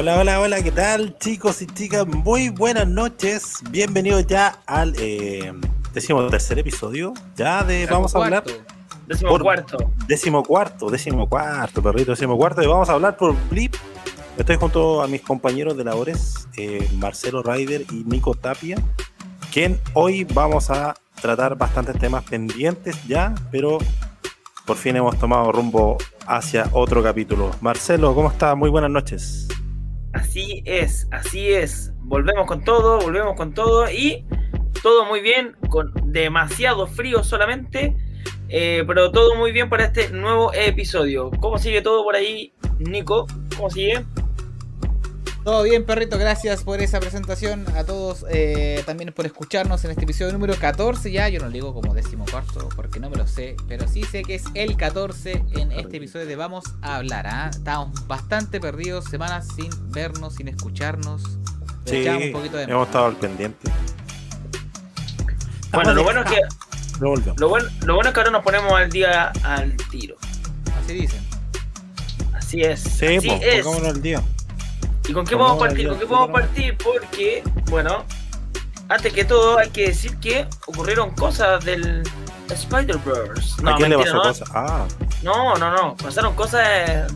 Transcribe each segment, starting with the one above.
Hola, hola, hola, ¿qué tal chicos y chicas? Muy buenas noches. Bienvenidos ya al eh, tercer episodio. Ya de vamos a hablar. Décimo cuarto. Décimo cuarto, décimo cuarto, perrito, décimo cuarto. Y vamos a hablar por Blip. Estoy junto a mis compañeros de labores, eh, Marcelo Ryder y Nico Tapia, quien hoy vamos a tratar bastantes temas pendientes ya, pero por fin hemos tomado rumbo hacia otro capítulo. Marcelo, ¿cómo estás? Muy buenas noches. Así es, así es. Volvemos con todo, volvemos con todo y todo muy bien, con demasiado frío solamente, eh, pero todo muy bien para este nuevo episodio. ¿Cómo sigue todo por ahí, Nico? ¿Cómo sigue? Todo bien, perrito, gracias por esa presentación. A todos eh, también por escucharnos en este episodio número 14. Ya, yo no lo digo como décimo cuarto porque no me lo sé, pero sí sé que es el 14 en este episodio de Vamos a hablar. ¿ah? Estamos bastante perdidos, semanas sin vernos, sin escucharnos. Sí, un poquito de hemos estado al pendiente. Bueno, lo bueno es que. Lo bueno, lo bueno es que ahora nos ponemos al día al tiro. Así dicen. Así es. Sí, así pues, es. al día. ¿Y con qué vamos a partir? ¿Con qué podemos partir? Porque, bueno, antes que todo hay que decir que ocurrieron cosas del Spider-Verse. No, ¿A quién le pasó ¿no? cosas? Ah. No, no, no. Pasaron cosas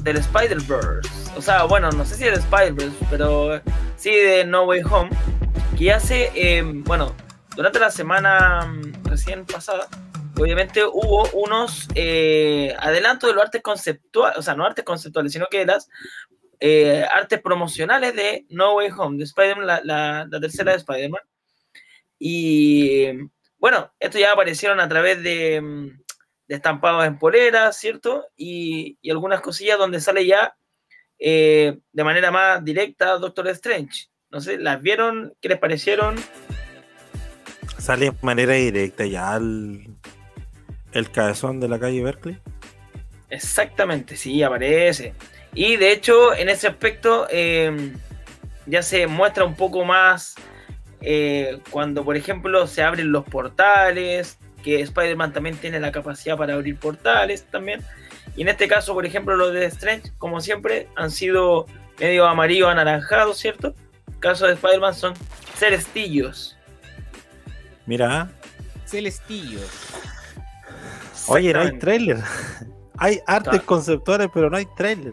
del Spider-Verse. O sea, bueno, no sé si del Spider-Verse, pero sí de No Way Home. Que hace, eh, bueno, durante la semana mm, recién pasada, obviamente hubo unos eh, adelantos de los artes conceptuales, o sea, no artes conceptuales, sino que de las eh, artes promocionales de No Way Home, de Spider-Man, la, tercera de Spider-Man. Y bueno, estos ya aparecieron a través de, estampados en poleras, ¿cierto? Y, algunas cosillas donde sale ya eh, de manera más directa Doctor Strange. No sé, ¿las vieron? ¿Qué les parecieron? Sale de manera directa ya el, el cabezón de la calle Berkeley. Exactamente, sí, aparece. Y de hecho, en ese aspecto em, ya se muestra un poco más eh, cuando, por ejemplo, se abren los portales, que Spider-Man también tiene la capacidad para abrir portales también. Y en este caso, por ejemplo, los de Strange, como siempre, han sido medio amarillo anaranjado, ¿cierto? El caso de Spider-Man son celestillos. Mira. Celestillos. Oye, no hay trailer. hay artes conceptuales, pero no hay trailer.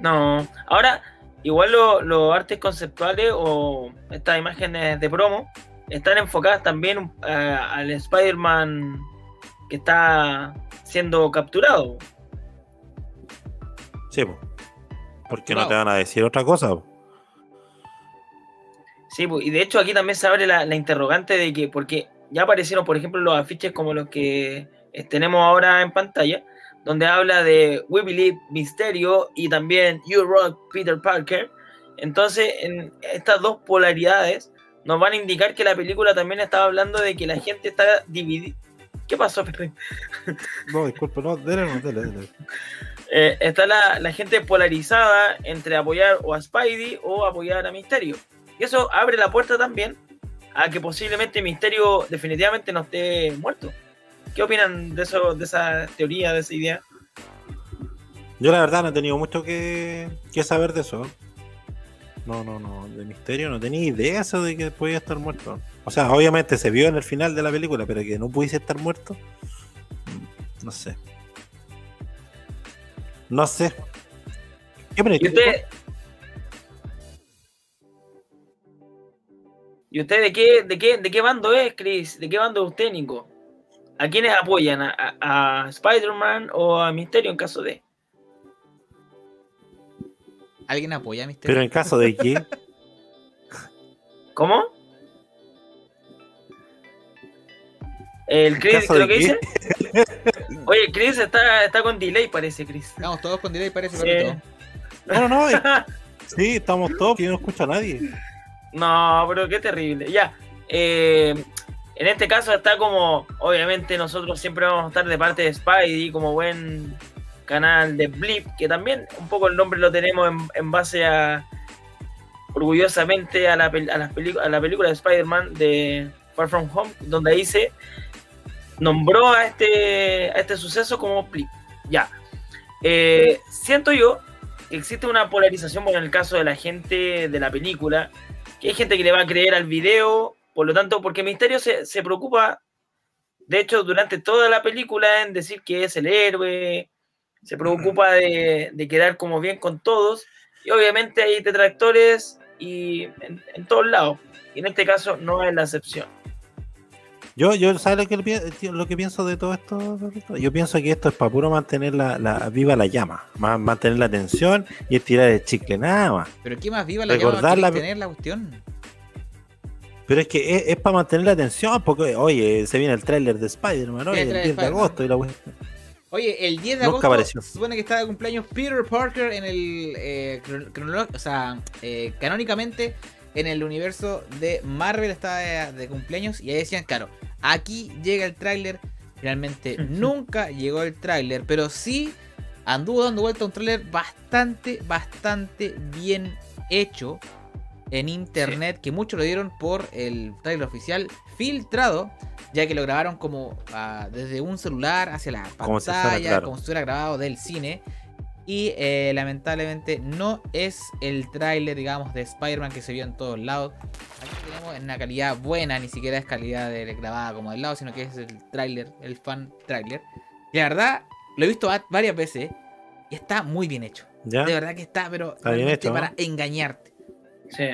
No, ahora, igual los artes conceptuales o estas imágenes de promo están enfocadas también eh, al Spider-Man que está siendo capturado. Sí, porque no te van a decir otra cosa. Sí, y de hecho aquí también se abre la, la, interrogante de que, porque ya aparecieron, por ejemplo, los afiches como los que tenemos ahora en pantalla, donde habla de We Believe Misterio y también You Rock Peter Parker. Entonces, en estas dos polaridades nos van a indicar que la película también estaba hablando de que la gente está dividida. ¿Qué pasó, Pepe? No, disculpa, no, dele, no, dele, dele. Eh, está la, la, gente polarizada entre apoyar o a Spidey o apoyar a Misterio. Y eso abre la puerta también a que posiblemente Misterio definitivamente no esté muerto. ¿Qué opinan de eso, de esa teoría, de esa idea? Yo la verdad no he tenido mucho que, saber de eso. No, no, no, de misterio no tenía idea eso de que podía estar muerto. O sea, obviamente se vio en el final de la película, pero que no pudiese estar muerto, no sé. No sé. ¿Qué ¿Y usted, ¿Y usted de qué, de qué, de qué bando es, Chris? ¿De qué bando es usted, Nico? ¿A quiénes apoyan? ¿A, Spider-Man o a Misterio en caso de? ¿Alguien apoya a Misterio? ¿Pero en caso de quién? ¿Cómo? El Chris, ¿qué lo que dice? Oye, Chris está, está con delay, parece, Chris. Estamos todos con delay, parece, No, no, no. sí, estamos todos, que no escucha a nadie. No, pero qué terrible. Ya. Eh, en este caso está como, obviamente nosotros siempre vamos a estar de parte de Spidey como buen canal de Blip, que también un poco el nombre lo tenemos en, base a, orgullosamente a la, a, las a la película de Spider-Man de Far From Home, donde ahí se nombró a este, a este suceso como Blip. Ya. Eh, siento yo existe una polarización bueno, en el caso de la gente de la película, que hay gente que le va a creer al video, por lo tanto, porque Misterio se, se preocupa, de hecho, durante toda la película en decir que es el héroe, se preocupa de, de quedar como bien con todos, y obviamente hay detractores y en, en todos lados, y en este caso no es la excepción. Yo, yo ¿sabes lo que, lo que pienso de todo esto? Yo pienso que esto es para puro mantener la, la- viva la llama, ma- mantener la tensión y estirar el chicle, nada más. Pero qué más viva la Recordar llama la- tener la cuestión. Pero es que es, para mantener la atención, porque, oye, se viene el tráiler de Spider-Man, oye, el el tráiler 10 de agosto y la Oye, el 10 de Nunca agosto apareció. se supone que está de cumpleaños Peter Parker en el eh, o sea, eh, canónicamente en el universo de Marvel está de, de cumpleaños y ahí decían, claro, aquí llega el tráiler. Finalmente nunca llegó el tráiler, pero sí anduvo dando vuelta un tráiler bastante, bastante bien hecho en internet, que muchos lo dieron por el tráiler oficial filtrado, ya que lo grabaron como ah, desde un celular hacia la Como si fuera, pantalla, claro. como si fuera grabado del cine. Y eh, lamentablemente no es el tráiler, digamos, de Spider-Man que se vio en todos lados. Aquí tenemos en una calidad buena, ni siquiera es calidad de grabada como del lado, sino que es el tráiler, el fan tráiler. La verdad, lo he visto va- varias veces y está muy bien hecho. ¿Ya? De verdad que está, pero Está bien realmente hecho, ¿no? para engañarte. Sí.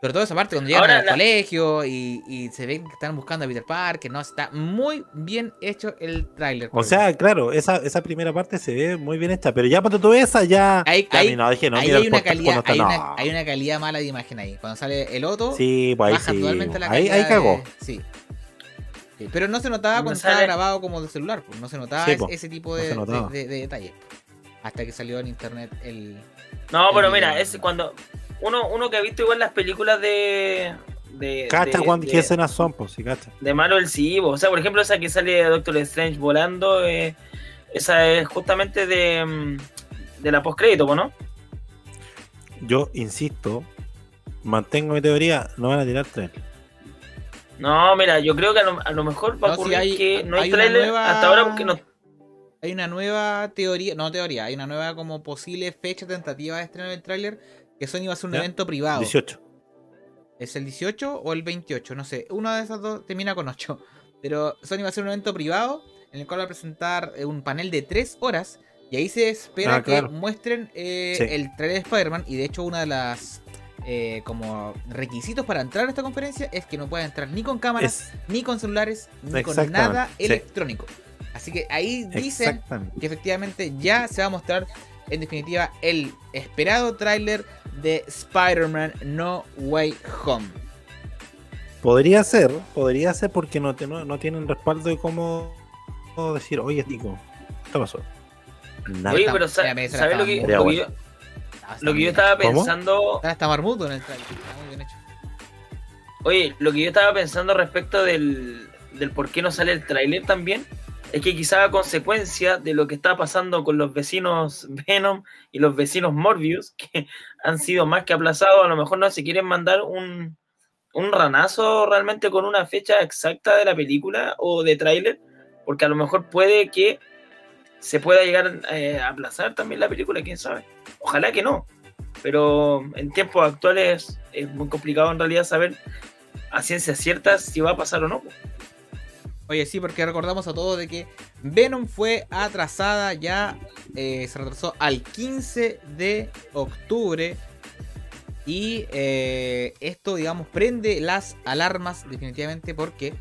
Pero toda esa parte cuando llegan Ahora al la- colegio y, y se ven que están buscando a Peter Parker, no, está muy bien hecho el tráiler. O sea, claro, esa, esa primera parte se ve muy bien hecha, pero ya cuando tú ves esa, ya. Ahí- no, dije, no, ahí mira hay una calidad, hay está- una, no. hay una calidad mala de imagen ahí. Cuando sale el otro, Sí, pues baja sí. totalmente la calidad. ahí cagó. de- sí. Sí, Pero no se notaba No cuando sale- estaba grabado como de celular, pues, no se notaba Sí, es- po, ese tipo no de, de- de- de detalles. Hasta que salió en internet el. No, El pero mira, es cuando uno, uno que ha visto igual las películas de. de Cacha de- cuando de- qué escenas son, pues, sí, cacha. de Marvel sí, o sea, por ejemplo, esa que sale Doctor Strange volando, eh, esa es justamente de, mm, de la postcrédito, ¿po, ¿no? Yo insisto, mantengo mi teoría, no van a tirar tren. No, mira, yo creo que a lo, a lo mejor va a No, ocurrir hay- que no hay, hay trailer nueva- hasta ahora porque no. Hay una nueva teoría, no teoría, hay una nueva como posible fecha tentativa de estreno del tráiler que Sony va a hacer un ¿Ya? evento privado. 18. ¿Es el 18 o el 28? No sé. Una de esas dos termina con 8. Pero Sony va a hacer un evento privado en el cual va a presentar eh, un panel de 3 horas. Y ahí se espera Ah, que muestren eh, Sí. el trailer de Spider-Man. Y de hecho, una de las eh, como requisitos para entrar a esta conferencia es que no puedan entrar ni con cámaras, Es, ni con celulares, ni con nada sí. electrónico. Así que ahí dicen que efectivamente ya se va a mostrar en definitiva el esperado tráiler de Spider-Man No Way Home. Podría ser, podría ser porque no, te- no, no tienen respaldo de cómo, cómo decir, oye, Tico, ¿qué pasó? Nada. Oye, está- pero sa- mira, ¿sabes lo que, cámara. lo que yo, Ah, está lo que yo estaba ¿Cómo? pensando? Está hasta marmuto en el tráiler. Está muy bien hecho. Oye, lo que yo estaba pensando respecto del, del por qué no sale el tráiler también, es que quizá a consecuencia de lo que está pasando con los vecinos Venom y los vecinos Morbius, que han sido más que aplazados, a lo mejor no se quieren mandar un, un ranazo realmente con una fecha exacta de la película o de tráiler, porque a lo mejor puede que se pueda llegar eh, a aplazar también la película, quién sabe. Ojalá que no, pero en tiempos actuales es muy complicado en realidad saber a ciencia cierta si va a pasar o no. Oye, sí, porque recordamos a todos de que Venom fue atrasada ya, eh, se retrasó al 15 de octubre. Y eh, esto, digamos, prende las alarmas definitivamente porque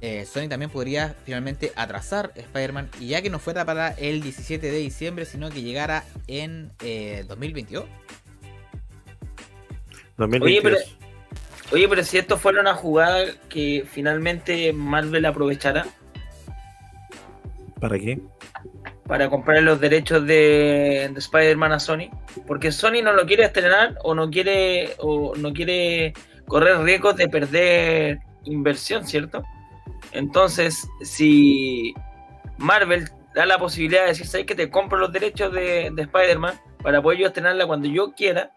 eh, Sony también podría finalmente atrasar Spider-Man. Y ya que no fuera para el 17 de diciembre, sino que llegara en eh, 2022. 2022. Oye, Oye, pero si esto fuera una jugada que finalmente Marvel aprovechará ¿Para qué? para comprar los derechos de, de Spider-Man a Sony, porque Sony no lo quiere estrenar o no quiere o no quiere correr riesgos de perder inversión, ¿cierto? Entonces, si Marvel da la posibilidad de decir, ¿sabes que te compro los derechos de, de Spider-Man para poder yo estrenarla cuando yo quiera?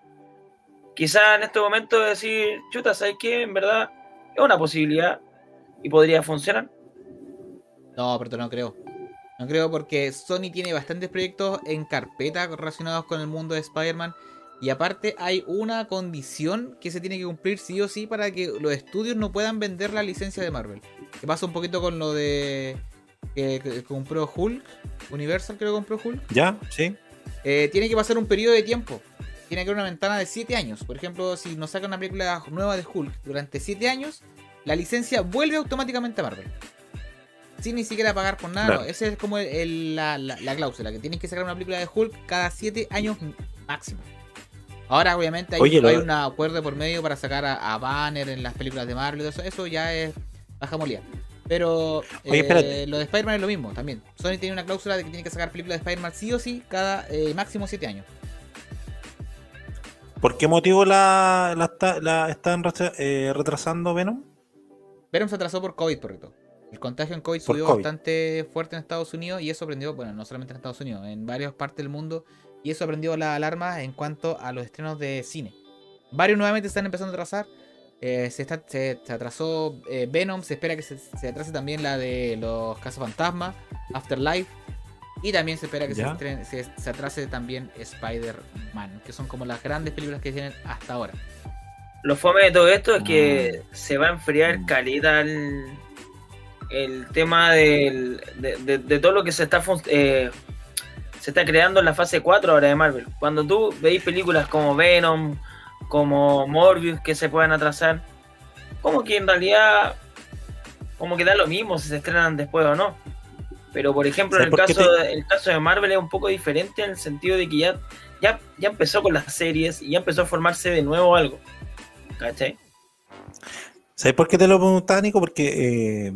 Quizá en este momento decir, chuta, ¿sabes qué? En verdad es una posibilidad y podría funcionar. No, pero no creo. No creo porque Sony tiene bastantes proyectos en carpeta relacionados con el mundo de Spider-Man. Y aparte hay una condición que se tiene que cumplir sí o sí para que los estudios no puedan vender la licencia de Marvel. Que pasa un poquito con lo de que, que compró Hulk, Universal creo que compró Hulk. ¿Ya? Sí. Eh, tiene que pasar un periodo de tiempo. Tiene que haber una ventana de 7 años. Por ejemplo, si nos sacan una película nueva de Hulk durante 7 años, la licencia vuelve automáticamente a Marvel. Sin ni siquiera pagar por nada. No. Esa es como el- el- la, la- la cláusula, que tienes que sacar una película de Hulk cada 7 años máximo. Ahora, obviamente, hay, Oye, lo- hay un acuerdo por medio para sacar a, a Banner en las películas de Marvel eso. Eso ya es baja molía. Pero Oye, eh, lo de Spider-Man es lo mismo también. Sony tiene una cláusula de que tiene que sacar películas de Spider-Man sí o sí cada eh, máximo 7 años. ¿Por qué motivo la, la, está- la están eh, retrasando Venom? Venom se atrasó por COVID, correcto. El contagio en COVID Por subió COVID. bastante fuerte en Estados Unidos y eso prendió, bueno, no solamente en Estados Unidos, en varias partes del mundo. Y eso prendió la alarma en cuanto a los estrenos de cine. Varios nuevamente están empezando a atrasar. Eh, se, está- se- se atrasó eh, Venom, se espera que se, se atrase también la de los Casos Fantasma, Afterlife. Y también se espera que se, estrene- se, se atrase también Spider-Man, que son como las grandes películas que tienen hasta ahora. Lo fome de todo esto es que Mm. se va a enfriar Mm. calidad el, el tema del- de, de- de todo lo que se está eh, se está creando en la fase 4 ahora de Marvel. Cuando tú veis películas como Venom, como Morbius que se puedan atrasar, como que en realidad como que da lo mismo si se estrenan después o no. Pero por ejemplo, en el ¿Sabes por qué caso, te- el caso de Marvel es un poco diferente en el sentido de que ya, ya, ya empezó con las series y ya empezó a formarse de nuevo algo. ¿Cachai? ¿Sabes por qué te lo preguntaba, Nico? Porque, eh,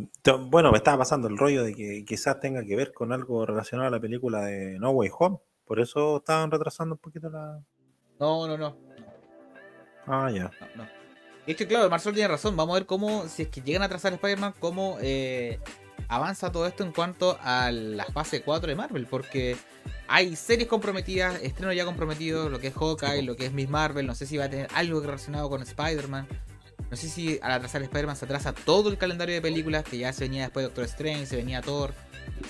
bueno, me estaba pasando el rollo de que quizás tenga que ver con algo relacionado a la película de No Way Home. Por eso estaban retrasando un poquito la... No, no, no. Ah, ya. No, no. De hecho, claro, Marcel tiene razón. Vamos a ver cómo, si es que llegan a trazar Spider-Man, cómo eh, avanza todo esto en cuanto a la fase 4 de Marvel. Porque hay series comprometidas, estrenos ya comprometidos, lo que es Hawkeye, lo que es Miss Marvel. No sé si va a tener algo relacionado con Spider-Man. No sé si al atrasar Spider-Man se atrasa todo el calendario de películas, que ya se venía después de Doctor Strange, se venía Thor.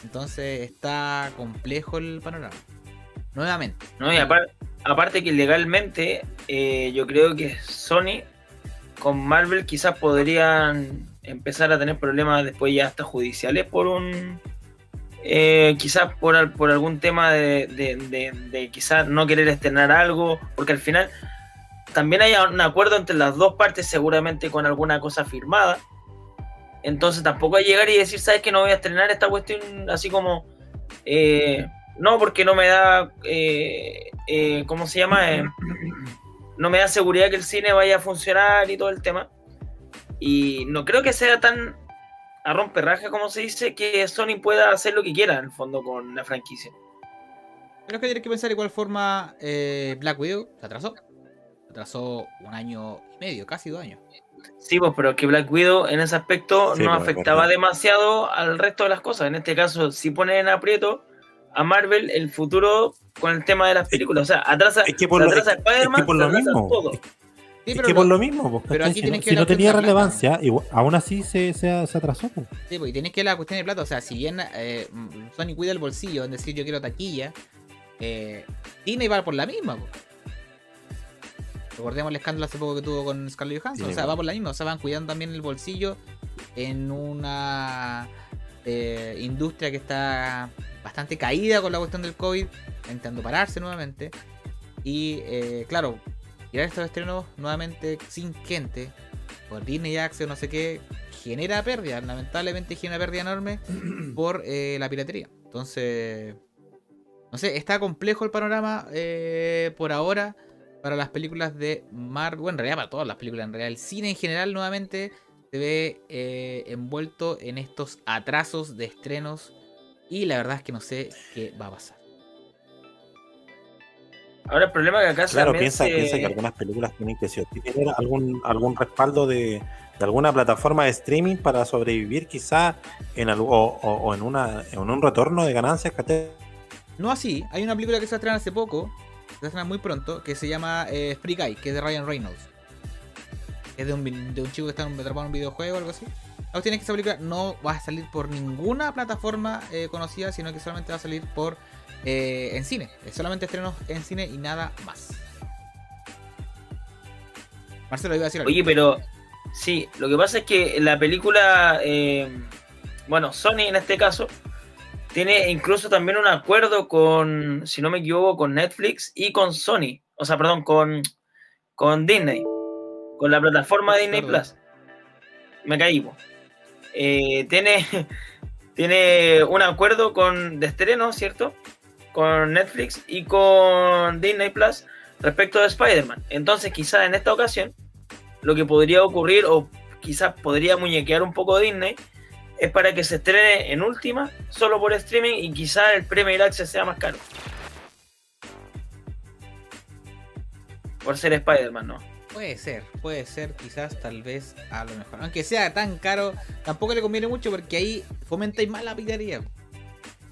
Entonces está complejo el panorama. Nuevamente. ¿no? Y apar- aparte que legalmente, eh, yo creo que Sony con Marvel quizás podrían empezar a tener problemas después ya hasta judiciales por un... eh, quizás por, por algún tema de quizás no querer estrenar algo, porque al final también hay un acuerdo entre las dos partes seguramente con alguna cosa firmada. Entonces tampoco hay llegar y decir, ¿sabes que no voy a estrenar esta cuestión así como... eh, no, porque no me da, eh, eh, ¿cómo se llama? Eh, no me da seguridad que el cine vaya a funcionar y todo el tema. Y no creo que sea tan a romperraja como se dice que Sony pueda hacer lo que quiera en el fondo con la franquicia. Pero es que tienes que pensar de igual forma eh, Black Widow se atrasó. Se atrasó un año y medio, casi dos años. Sí, pues, pero que Black Widow en ese aspecto Sí, no pues, es afectaba demasiado al resto de las cosas. En este caso, si ponen en aprieto a Marvel el futuro con el tema de las películas. O sea, atrasa, Es que por se lo, atrasa es- es Spider-Man, que por se lo atrasa mismo. todo. Es pero que por lo mismo. pues, pero ¿cachai? aquí Si no- que si ver no la tenía relevancia, igual- aún así se, se, se atrasó. pues. Sí, porque tienes que ver la cuestión de plata. O sea, si bien eh, Sony cuida el bolsillo en decir yo quiero taquilla, eh, Disney va por la misma. po. Recordemos el escándalo hace poco que tuvo con Scarlett Johansson. Sí, o sea, va por la misma. O sea, van cuidando también el bolsillo en una eh, industria que está bastante caída con la cuestión del COVID, intentando pararse nuevamente. Y eh, claro, tirar estos estrenos nuevamente sin gente, por Disney Access, no sé qué, genera pérdida. Lamentablemente genera pérdida enorme por eh, la piratería. Entonces, no sé, está complejo el panorama eh, por ahora para las películas de Marvel. Bueno, en realidad para todas las películas. En realidad, el cine en general nuevamente se ve eh, envuelto en estos atrasos de estrenos. Y la verdad es que no sé qué va a pasar. Ahora el problema es que acá Claro, piensa, se- piensa que algunas películas tienen que tener algún, algún respaldo de, de alguna plataforma de streaming para sobrevivir quizá en algo, o, o- o en, una, en un retorno de ganancias. ¿cachai? No así, hay una película que se va a estrenar hace poco, se va a estrenar muy pronto, que se llama eh, Free Guy, que es de Ryan Reynolds. Es de un, de un chico que está atrapado en un videojuego o algo así. La cuestión es que esa película no va a salir por ninguna plataforma eh, conocida, sino que solamente va a salir por eh, en cine. Es solamente estrenos en cine y nada más. Marcelo iba a decir algo. Oye, pero sí, lo que pasa es que la película, eh, bueno, Sony en este caso, tiene incluso también un acuerdo con, si no me equivoco, con Netflix y con Sony. O sea, perdón, con, con Disney. Con la plataforma Disney Perdón. Plus. Me caí. Eh, tiene, tiene un acuerdo con, de estreno, ¿cierto? Con Netflix y con Disney Plus respecto de Spider-Man. Entonces, quizás en esta ocasión, lo que podría ocurrir, o quizás podría muñequear un poco Disney, es para que se estrene en última, solo por streaming, y quizás el Premier Access sea más caro. Por ser Spider-Man, ¿no? Puede ser, puede ser, quizás, tal vez, a lo mejor. Aunque sea tan caro, tampoco le conviene mucho porque ahí fomentáis más la piratería.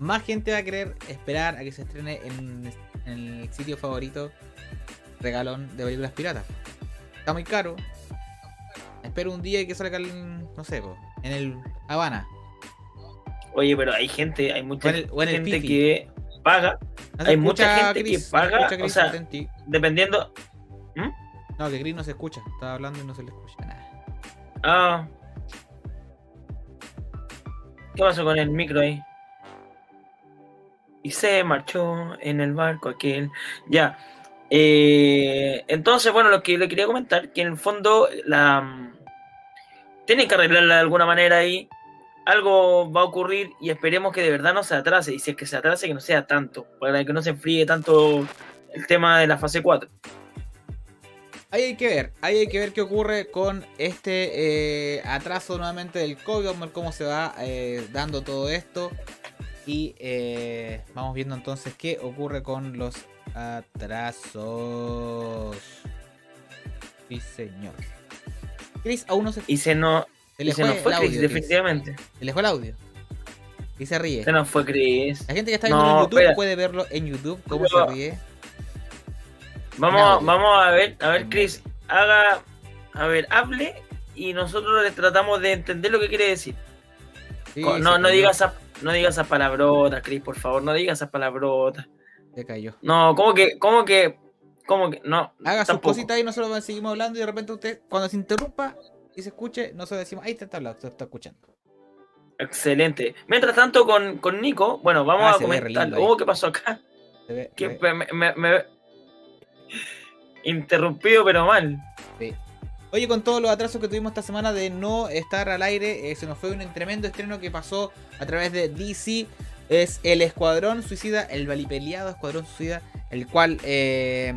Más gente va a querer esperar a que se estrene en, en el sitio favorito regalón de películas piratas. Está muy caro. Espero un día y que salga el, no sé, po, en el Habana. Oye, pero hay gente, hay mucha O en el- o en el gente que paga, ¿No se Hay mucha gente que paga, o sea- dependiendo. No, que Chris no se escucha. Estaba hablando y no se le escucha nada. Ah. ¿Qué pasó con el micro ahí? Y se marchó en el barco aquel. Ya. Eh, entonces, bueno, lo que le quería comentar, que en el fondo la tienen que arreglarla de alguna manera ahí. Algo va a ocurrir y esperemos que de verdad no se atrase. Y si es que se atrase, que no sea tanto. Para que no se enfríe tanto el tema de la fase 4. Ahí hay que ver, ahí hay que ver qué ocurre con este eh, atraso nuevamente del COVID, cómo se va eh, dando todo esto y eh, vamos viendo entonces qué ocurre con los atrasos. Sí, señor. Chris, aún no se, Y se nos, se y se fue nos fue el Chris, audio. Chris. definitivamente. Se le fue el audio. Y se ríe. Se nos fue Chris. La gente que está viendo No, en YouTube espera. puede verlo en YouTube, cómo Pero- se ríe. Vamos, vamos a ver, a ver, Chris, haga, a ver, hable y nosotros le tratamos de entender lo que quiere decir. Sí, no, no esas, no digas esas palabrotas, Chris, por favor, no digas esas palabrotas. Se cayó. No, ¿cómo que, cómo que, cómo que, no? Haga sus tampoco. cositas y nosotros seguimos hablando y de repente usted, cuando se interrumpa y se escuche, nosotros decimos, ahí te está hablando, te está escuchando. Excelente. Mientras tanto, con, con Nico, bueno, vamos Ah, a comentar. Oh, ¿qué pasó acá? Se ve- Que se ve- me, me- me- interrumpido, pero mal. sí. Oye, con todos los atrasos que tuvimos esta semana de no estar al aire, eh, se nos fue un tremendo estreno que pasó a través de DC. Es el Escuadrón Suicida, el valipeleado Escuadrón Suicida, el cual eh,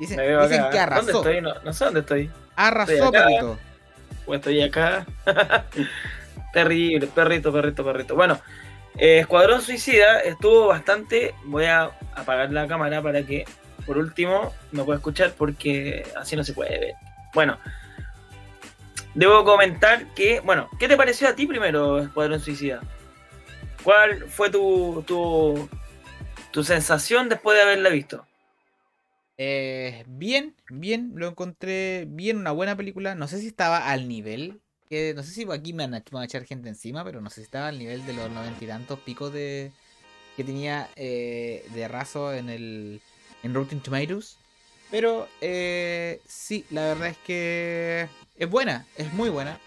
dicen, dicen que ¿Dónde arrasó. estoy? No, no sé dónde estoy. Arrasó, Estoy acá. perrito. Pues estoy acá. Terrible, perrito, perrito, perrito. Bueno, eh, Escuadrón Suicida estuvo bastante. Voy a apagar la cámara para que, por último, me pueda escuchar porque así no se puede ver. Bueno, debo comentar que. Bueno, ¿qué te pareció a ti primero, Escuadrón Suicida? ¿Cuál fue tu, tu, tu sensación después de haberla visto? Eh, bien, bien, lo encontré bien, una buena película. No sé si estaba al nivel, que no sé si aquí me van, a, echar gente encima, pero no sé si estaba al nivel de los noventa y tantos picos de que tenía eh, de raso en el en Rotten Tomatoes. Pero eh, sí, la verdad es que es buena, es muy buena.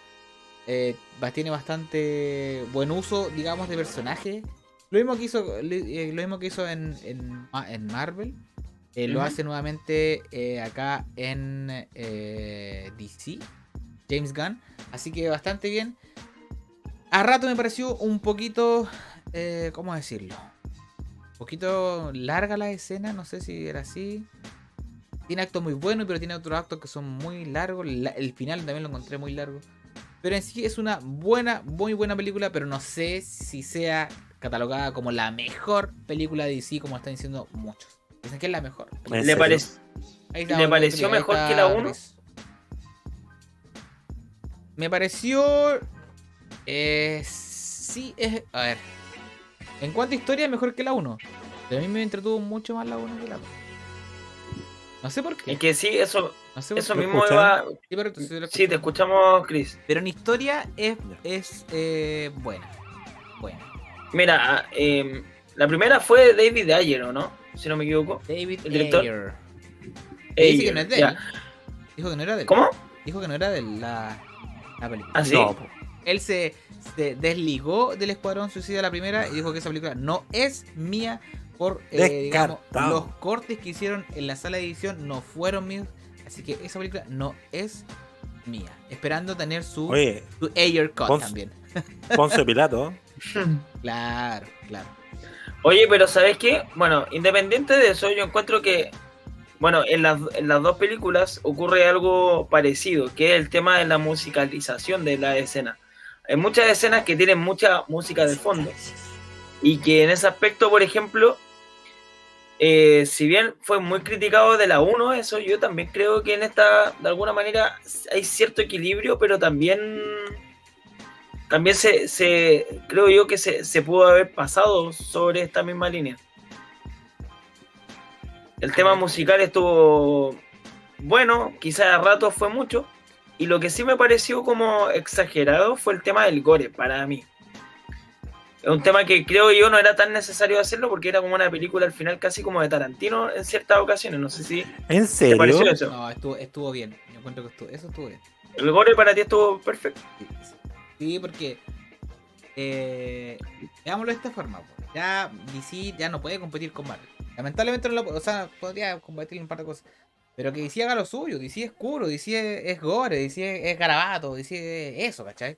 Eh, tiene bastante buen uso, digamos, de personaje. Lo mismo que hizo, eh, lo mismo que hizo en, en, Ma- en Marvel. Eh, Lo hace nuevamente eh, acá en eh, DC. James Gunn. Así que bastante bien. A rato me pareció un poquito. eh, ¿Cómo decirlo? Un poquito larga la escena. No sé si era así. Tiene actos muy buenos, pero tiene otros actos que son muy largos. La- el final también lo encontré muy largo. Pero en sí es una buena, muy buena película. Pero no sé si sea catalogada como la mejor película de DC, como están diciendo muchos. Dicen que es la mejor. ¿En ¿Le, Ahí ¿Le pareció ahí mejor que la uno? Chris. Me pareció. Eh, sí, es. A ver. En cuanto a historia, mejor que la 1. Pero a mí me entretuvo mucho más la 1 que la 2. No sé por qué. Es que sí, eso, No sé por eso qué. ¿Me mismo escuchan? iba. Sí, perrito, sí, lo Sí, te escuchamos, Chris. Pero en historia es, es eh, buena. Buena. Mira, em, la primera fue David Ayer, ¿o no? Si no me equivoco. David ¿El director? Ayer. Dice que no es de él. Dijo que no era de él. ¿Cómo? Dijo que no era de la, la película. ¿Ah, sí? No, po. Él se, se desligó del Escuadrón Suicida la primera y dijo que esa película no es mía por eh, digamos, Descartado. los cortes que hicieron en la sala de edición no fueron míos. Así que esa película no es mía. Esperando tener su, Oye, su Ayer Cut también. Ponce Pilato. Claro, claro. Oye, pero ¿sabes qué? Bueno, independiente de eso, yo encuentro que, bueno, en las, en las dos películas ocurre algo parecido, que es el tema de la musicalización de la escena. Hay muchas escenas que tienen mucha música de fondo y que en ese aspecto, por ejemplo, eh, si bien fue muy criticado de la 1, eso yo también creo que en esta, de alguna manera, hay cierto equilibrio, pero también también se, se creo yo que se, se pudo haber pasado sobre esta misma línea. El tema musical estuvo bueno, quizás a ratos fue mucho, y lo que sí me pareció como exagerado fue el tema del gore para mí. Es un tema que creo yo no era tan necesario hacerlo porque era como una película al final casi como de Tarantino en ciertas ocasiones. No sé si ¿En te pareció serio? eso. No, estuvo, estuvo bien. Yo encuentro que estuvo, eso estuvo bien. El gore para ti estuvo perfecto. Sí, porque. Eh, veámoslo de esta forma. Ya DC ya no puede competir con Marvel. Lamentablemente no lo O sea, podría competir en un par de cosas. Pero que DC haga lo suyo. DC es oscuro, DC es, es gore, DC es, es garabato, DC es eso, ¿cachai?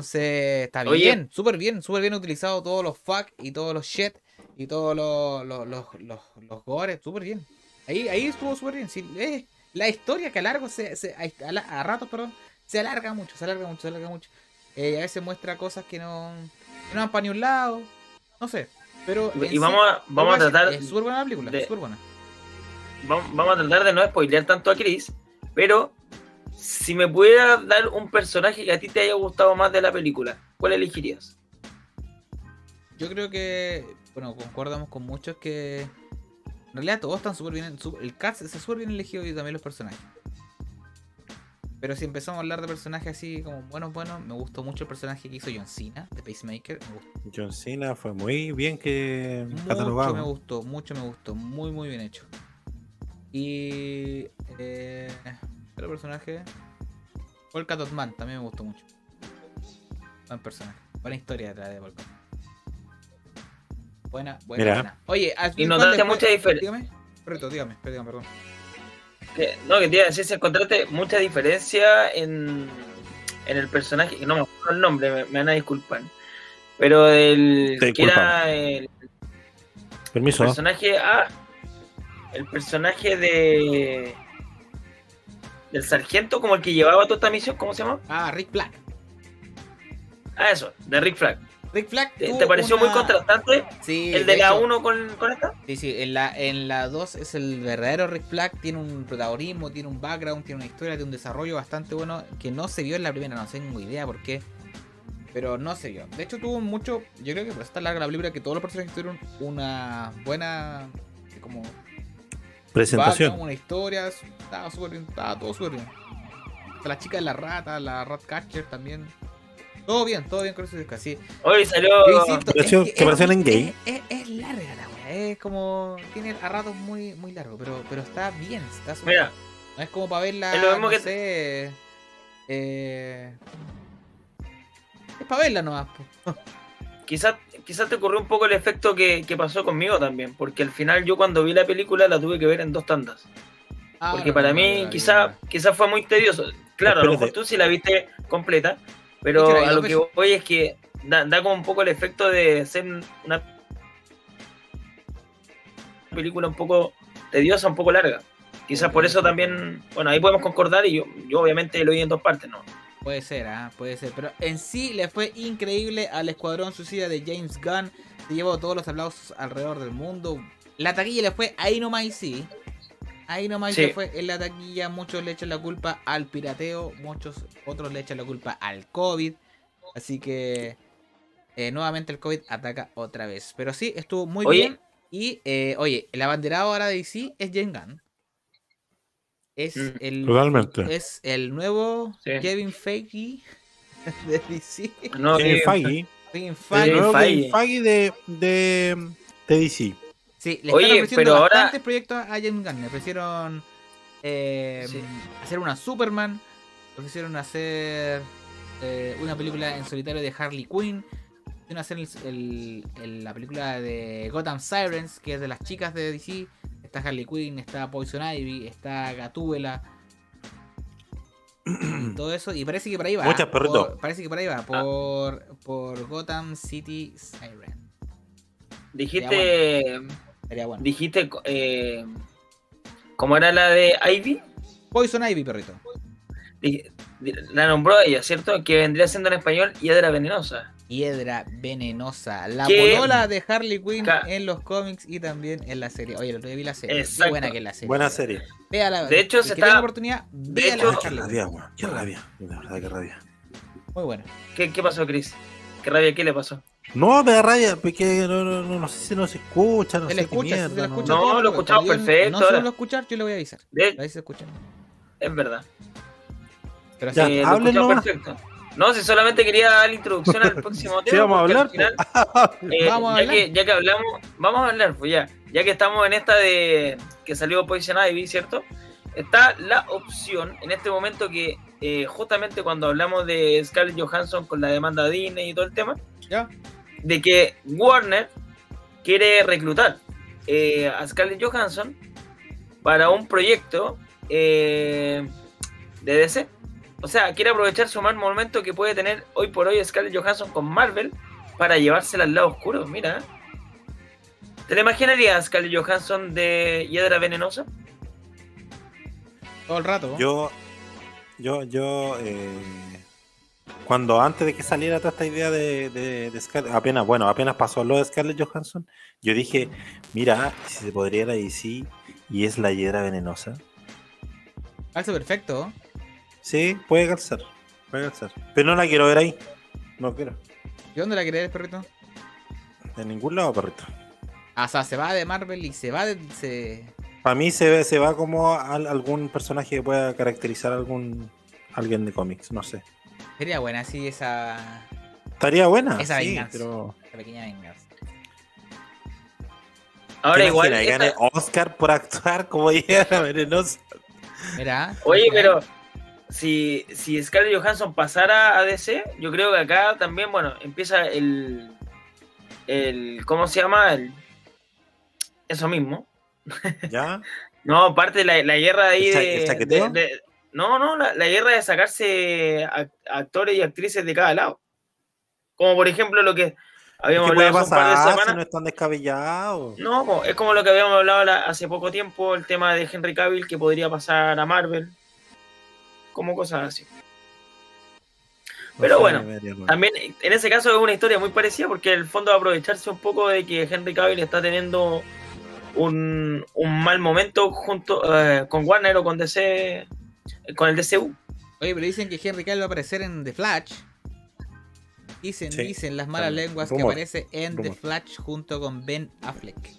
Entonces, está Oye. bien, súper bien, súper bien utilizado todos los fuck y todos los shit y todos los, los, los, los, los gores, súper bien. Ahí, ahí estuvo súper bien. Sí, eh, la historia que a largo se, se- a, a ratos, perdón, se alarga mucho, se alarga mucho, se alarga mucho. Eh, a veces muestra cosas que no, que no van para ni un lado. No sé. Pero. Y sí, vamos a, vamos a tratar Es súper buena la película, de- súper buena. vamos vamos a tratar de no spoilear tanto a Chris, pero si me pudiera dar un personaje que a ti te haya gustado más de la película, ¿cuál elegirías? Yo creo que. Bueno, concordamos con muchos que. En realidad todos están súper bien. El cast está súper bien elegido y también los personajes. Pero si empezamos a hablar de personajes así como buenos, buenos, me gustó mucho el personaje que hizo John Cena, de Pacemaker. Me gustó John Cena fue muy bien que Mucho me catalogado. gustó, mucho me gustó, muy muy bien hecho. Y eh, otro personaje, Polka Dot Man, también me gustó mucho. Buen personaje, buena historia detrás de Polka. Buena, buena, Mira. buena. Oye, Y final notaste mucha diferencia. Dígame, Perrito, dígame, perdón, perdón. Que- No, que te iba a decir, si encontraste mucha diferencia en, en el personaje, que no me acuerdo el nombre, me, me van a disculpar. Pero el Te que era el Permiso. personaje, ah, el personaje de del sargento, como el que llevaba toda esta misión, ¿cómo se llama? Ah, Rick Flag. Ah, eso, de Rick Flag. Rick Flag. ¿Te, pareció muy contrastante Sí, el de la hecho, 1 con, con esta? Sí, sí, en la, en la 2 es el verdadero Rick Flag, tiene un protagonismo, tiene un background, tiene una historia, tiene un desarrollo bastante bueno que no se vio en la primera, no tengo idea por qué, pero no se vio. De hecho tuvo mucho, yo creo que por está larga la película, que todos los personajes tuvieron una buena, como, Presentación. una historia, estaba súper bien, estaba todo súper bien. Hasta la chica de la rata, la Ratcatcher también. Todo bien, todo bien con eso, sí. Hoy salió. Es que pareció en es- Endgame. Es, es- es larga la weá, es como. Tiene a ratos muy, muy largo, pero, pero está bien, está súper Mira, No es como para verla. es lo mismo no que- sé. Eh, es para verla nomás. quizás quizás te ocurrió un poco el efecto que, que pasó conmigo también, porque al final yo cuando vi la película la tuve que ver en dos tandas. Ah, Porque no, para no, mí no, quizás quizá fue muy tedioso. Claro, a lo mejor tú sí la viste completa, pero a lo que voy es que da, da como un poco el efecto de ser una película un poco tediosa, un poco larga. Quizás por eso también, bueno, ahí podemos concordar y yo, yo obviamente lo vi en dos partes, ¿no? Puede ser, ah, puede ser. Pero en sí le fue increíble al Escuadrón Suicida de James Gunn. Se llevó todos los aplausos alrededor del mundo. La taquilla le fue ahí nomás y sí. Ahí nomás Sí. le fue en la taquilla. Muchos le echan la culpa al pirateo. Muchos otros le echan la culpa al COVID. Así que eh, nuevamente el COVID ataca otra vez. Pero sí, estuvo muy Oye. bien. Y eh, oye, el abanderado ahora de DC es James Gunn. Es Mm, el totalmente. es el nuevo Sí. Kevin Feige de DC. No, Kevin Feige. Kevin Feige. Nuevo Feige. Kevin Feige de, de, de DC. Sí, le Oye, están ofreciendo pero ahora- bastantes proyectos a James Gunn. Le ofrecieron eh, Sí. hacer una Superman, le ofrecieron hacer eh, una película en solitario de Harley Quinn, le ofrecieron hacer el- el- el- la película de Gotham Sirens, que es de las chicas de DC. Está Harley Quinn, está Poison Ivy, está Gatúbela. y todo eso, y parece que por ahí va. Muchas, perrito. por- parece que por ahí va, por, por Gotham City Siren. dijiste, Sería bueno. dijiste, eh, ¿cómo era la de Ivy? Poison Ivy, perrito. La nombró ella, ¿cierto? Que vendría siendo en español Hiedra Venenosa. Hiedra venenosa. La ¿Qué? polola de Harley Quinn Ca- en los cómics y también en la serie. Oye, el otro día vi la serie. Qué buena que es la serie. Buena serie. Véala, De hecho, se está- oportunidad, de véala hecho- Qué rabia, weón. Qué rabia. De verdad, qué rabia. Muy buena. ¿Qué, qué pasó, Chris? ¿Qué rabia? ¿Qué le pasó? No, me da rabia, porque no, no, no, no sé si no se escucha, no Se sé le qué escucha, mierda. se le no. escucha No, todo, lo escuchamos perfecto, No solo escuchar, yo le voy a avisar. De- Ahí se escucha. es verdad. Pero Ya, sí, lo hablen escuchamos nomás. perfecto. No, si solamente quería dar la introducción al próximo tema. Sí, vamos a porque al hablar. final, eh, Vamos a ya, hablar. Que, ya que hablamos, vamos a hablar, pues ya. Ya que estamos en esta de que salió Poison Ivy, ¿cierto? Está la opción en este momento que eh, justamente cuando hablamos de Scarlett Johansson con la demanda de Disney y todo el tema, ¿Ya? de que Warner quiere reclutar eh, a Scarlett Johansson para un proyecto eh, de DC. O sea, quiere aprovechar su mal momento que puede tener hoy por hoy Scarlett Johansson con Marvel para llevársela al lado oscuro. Mira. ¿Te la imaginarías Scarlett Johansson de Hiedra Venenosa? Todo el rato. Yo, yo, yo, eh, cuando antes de que saliera toda esta idea de, de, de Scarlett, apenas, bueno, apenas pasó lo de Scarlett Johansson, yo dije, mira, si se podría ir a DC y es la hiedra venenosa. Calza perfecto. Sí, puede calzar, puede calzar. Pero no la quiero ver ahí. No quiero. ¿Y dónde la querés, perrito? De ningún lado, perrito. Ah, o sea, se va de Marvel y se va de. Se... Para mí se, ve- se va como al- algún personaje que pueda caracterizar a algún alguien de cómics, no sé. Sería buena así esa, Estaría buena, Esa sí, venganza. pero esa pequeña venganza. Ahora ¿te igual. esta- gane Oscar por actuar como hiedra venenosa. Mira. Oye, pero si, si Scarlett Johansson pasara a DC, yo creo que acá también, bueno, empieza el. el ¿Cómo se llama? El, eso mismo. ¿Ya? No, parte de la, la guerra ahí ¿El cha- de, de- de- No, no, la, la guerra de sacarse ac- actores y actrices de cada lado. Como por ejemplo lo que habíamos ¿Qué puede hablado hace un par de pasar si semanas. no es tan descabellado? No, es como lo que habíamos hablado la- hace poco tiempo, el tema de Henry Cavill que podría pasar a Marvel. Como cosas así. Pero bueno. También en ese caso es una historia muy parecida porque el fondo va a aprovecharse un poco de que Henry Cavill está teniendo un, un mal momento junto eh, con Warner o con DC, con el DCU. Oye, pero dicen que Henry Cavill va a aparecer en The Flash. Dicen, Sí, dicen las malas también. lenguas que aparece en The. Flash junto con Ben Affleck.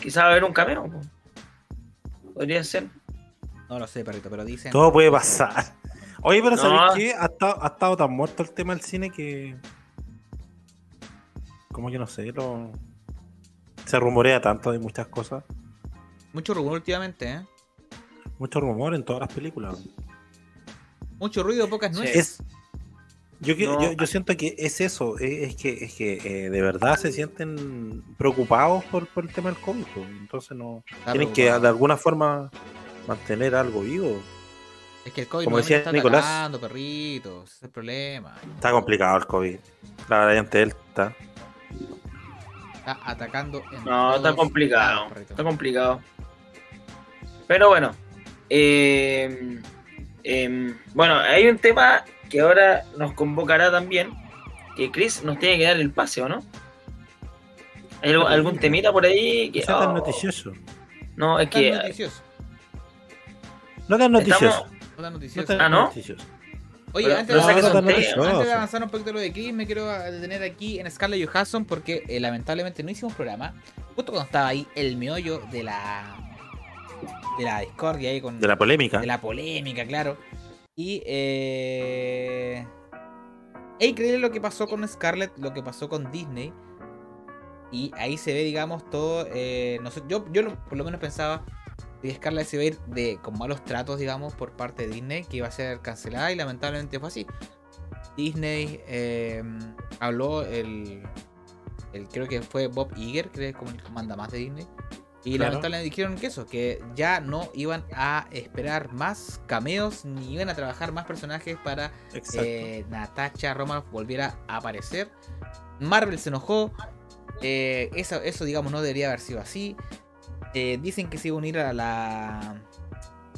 Quizás va a haber un cameo. po. Podría ser. No lo sé, perrito, pero dicen. Todo puede pasar. Oye, pero No. ¿sabes qué? Ha estado, ha estado tan muerto el tema del cine que. Como que no sé, lo... se rumorea tanto de muchas cosas. Mucho rumor últimamente, ¿eh? Mucho rumor en todas las películas. Mucho ruido, pocas nueces. Es, yo, No. yo, yo siento que es eso, es, es que, es que eh, de verdad se sienten preocupados por, por el tema del COVID. pues. Entonces no Está tienen que de alguna forma mantener algo vivo. Es que el COVID como decía está Nicolás. atacando, perritos. Ese es el problema. Está complicado el COVID. La variante Delta. Está atacando en No, está complicado. lados, perrito. Está complicado. Pero bueno. eh, em, bueno, hay un tema que ahora nos convocará también. Que Chris nos tiene que dar el pase, ¿o no? ¿Hay algún temita por ahí? Que, No sea tan oh, noticioso. no, es que. noticioso. No tan noticioso. No tan No noticioso. tan Ah, ¿no? noticioso. Oye, Pero- antes, pero de avanzar, un tema. antes de Noticioso. avanzar un poquito lo de Chris, me quiero detener aquí en Scarlett Johansson porque eh, lamentablemente no hicimos programa. Justo cuando estaba ahí el meollo de la de la discordia ahí con De la polémica. de la polémica, claro. Y eh, es increíble lo que pasó con Scarlett, lo que pasó con Disney. Y ahí se ve, digamos, todo. eh, no sé, yo, yo por lo menos pensaba que Scarlett se iba a ir de, con malos tratos, digamos, por parte de Disney, que iba a ser cancelada y lamentablemente fue así. Disney eh, habló el, el. Creo que fue Bob Iger, que es como el manda más de Disney. Y Claro. lamentablemente dijeron que eso, que ya no iban a esperar más cameos ni iban a trabajar más personajes para eh, Natasha Romanoff volviera a aparecer. Marvel se enojó. eh, eso, eso, digamos, no debería haber sido así. Eh, dicen que se iba a unir a la.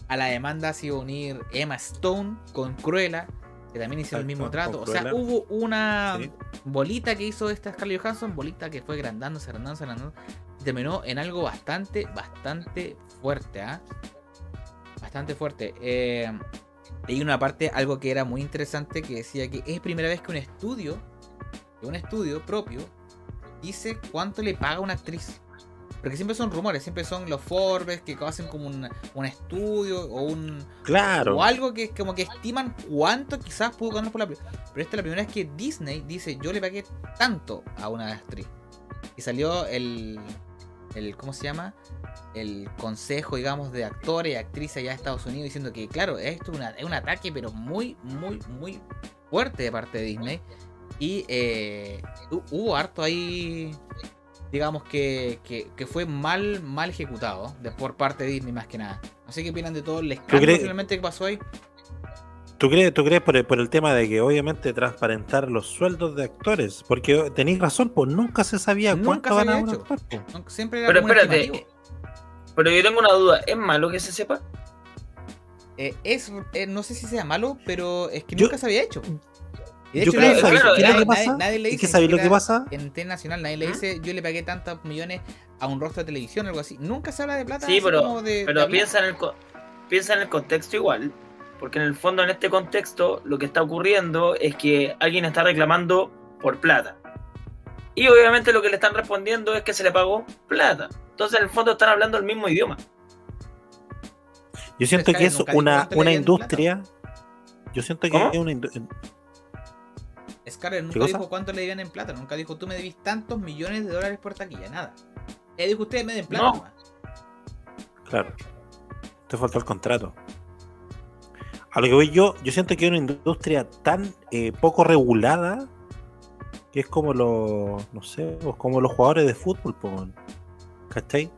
A la demanda se iba a unir Emma Stone con Cruella. Que también hicieron el Exacto, mismo trato. O sea, hubo una Sí. bolita que hizo esta Scarlett Johansson. Bolita que fue agrandándose, agrandándose, agrandándose. y Terminó en algo bastante, bastante fuerte. ¿ah? Bastante fuerte. Eh, Leí una parte, algo que era muy interesante, que decía que es primera vez que un estudio, que un estudio propio, dice cuánto le paga una actriz. Porque siempre son rumores, siempre son los Forbes que hacen como un, un estudio o un Claro. o algo que como que estiman cuánto quizás pudo ganar por la película. Pero esta es la primera vez que Disney dice yo le pagué tanto a una actriz. Y salió el, el ¿cómo se llama? El consejo, digamos, de actores y actrices allá de Estados Unidos diciendo que, claro, esto es, una- es un ataque, pero muy, muy, muy fuerte de parte de Disney. Y eh, hu- hubo harto ahí, digamos, que, que, que fue mal, mal ejecutado de, por parte de Disney más que nada. No sé qué opinan de todo el escándalo finalmente que pasó ahí. ¿Tú crees, tú crees por, el, por el tema de que obviamente transparentar los sueldos de actores? Porque tenéis razón, pues nunca se sabía Nunca cuánto se había ganaba un hecho. actor. pues. No, Siempre era Pero espérate, estimativo. Pero yo tengo una duda, ¿es malo que se sepa? Eh, es, eh, no sé si sea malo, pero es que Yo- nunca se había hecho. Yo creo nadie- que ¿sabes nadie- qué es lo que lo que pasa? En T Nacional nadie le ¿Mm? dice, yo le pagué tantos millones a un rostro de televisión o algo así. Nunca se habla de plata. Sí, pero, como de- pero piensa, en el, piensa en el contexto igual. Porque en el fondo, en este contexto, lo que está ocurriendo es que alguien está reclamando por plata. Y obviamente lo que le están respondiendo es que se le pagó plata. Entonces, en el fondo, están hablando el mismo idioma. Yo siento que es una, una industria. Yo siento que ¿Cómo? es una industria. Scarlett nunca cosa? dijo cuánto le debían en plata. Nunca dijo, tú me debís tantos millones de dólares por taquilla. Nada. Ella dijo, ustedes me den plata. No. nomás". Claro. Te falta el contrato. A lo que voy yo, yo siento que es una industria tan eh, poco regulada que es como los, no sé, pues como los jugadores de fútbol, po, weón. ¿cachai?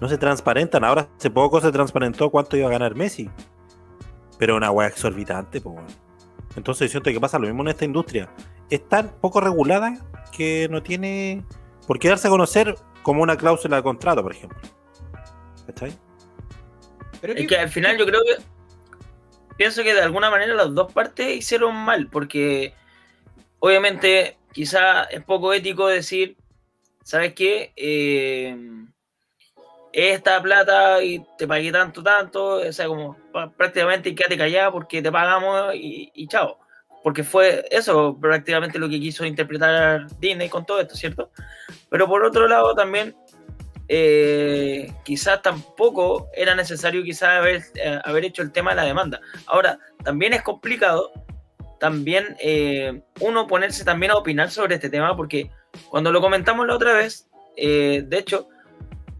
No se transparentan. Ahora hace poco se transparentó cuánto iba a ganar Messi. Pero una weá exorbitante, pues. Entonces yo siento que pasa lo mismo en esta industria. Es tan poco regulada que no tiene por qué darse a conocer como una cláusula de contrato, por ejemplo. ¿Cachai? Pero Es que al final yo creo que pienso que de alguna manera las dos partes hicieron mal, porque obviamente quizá es poco ético decir, ¿sabes qué? Eh, esta plata y te pagué tanto, tanto, o sea, como prácticamente quédate callada porque te pagamos y, y chao. Porque fue eso prácticamente lo que quiso interpretar Disney con todo esto, ¿cierto? Pero por otro lado también eh, quizás tampoco era necesario quizás haber, eh, haber hecho el tema de la demanda. Ahora, también es complicado también eh, uno ponerse también a opinar sobre este tema, porque cuando lo comentamos la otra vez, eh, de hecho,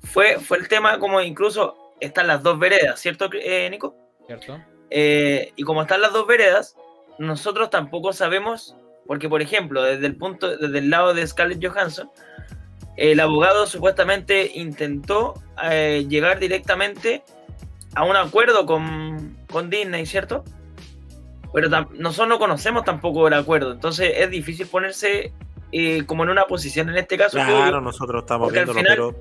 fue, fue el tema como incluso están las dos veredas, ¿cierto, eh, Nico? ¿Cierto? Eh, y como están las dos veredas, nosotros tampoco sabemos, porque por ejemplo, desde el punto, desde el lado de Scarlett Johansson, el abogado supuestamente intentó eh, llegar directamente a un acuerdo con, con Disney, ¿cierto? Pero nosotros no conocemos tampoco el acuerdo, entonces es difícil ponerse eh, como en una posición en este caso. yo, Claro, nosotros estamos viéndolo, final- pero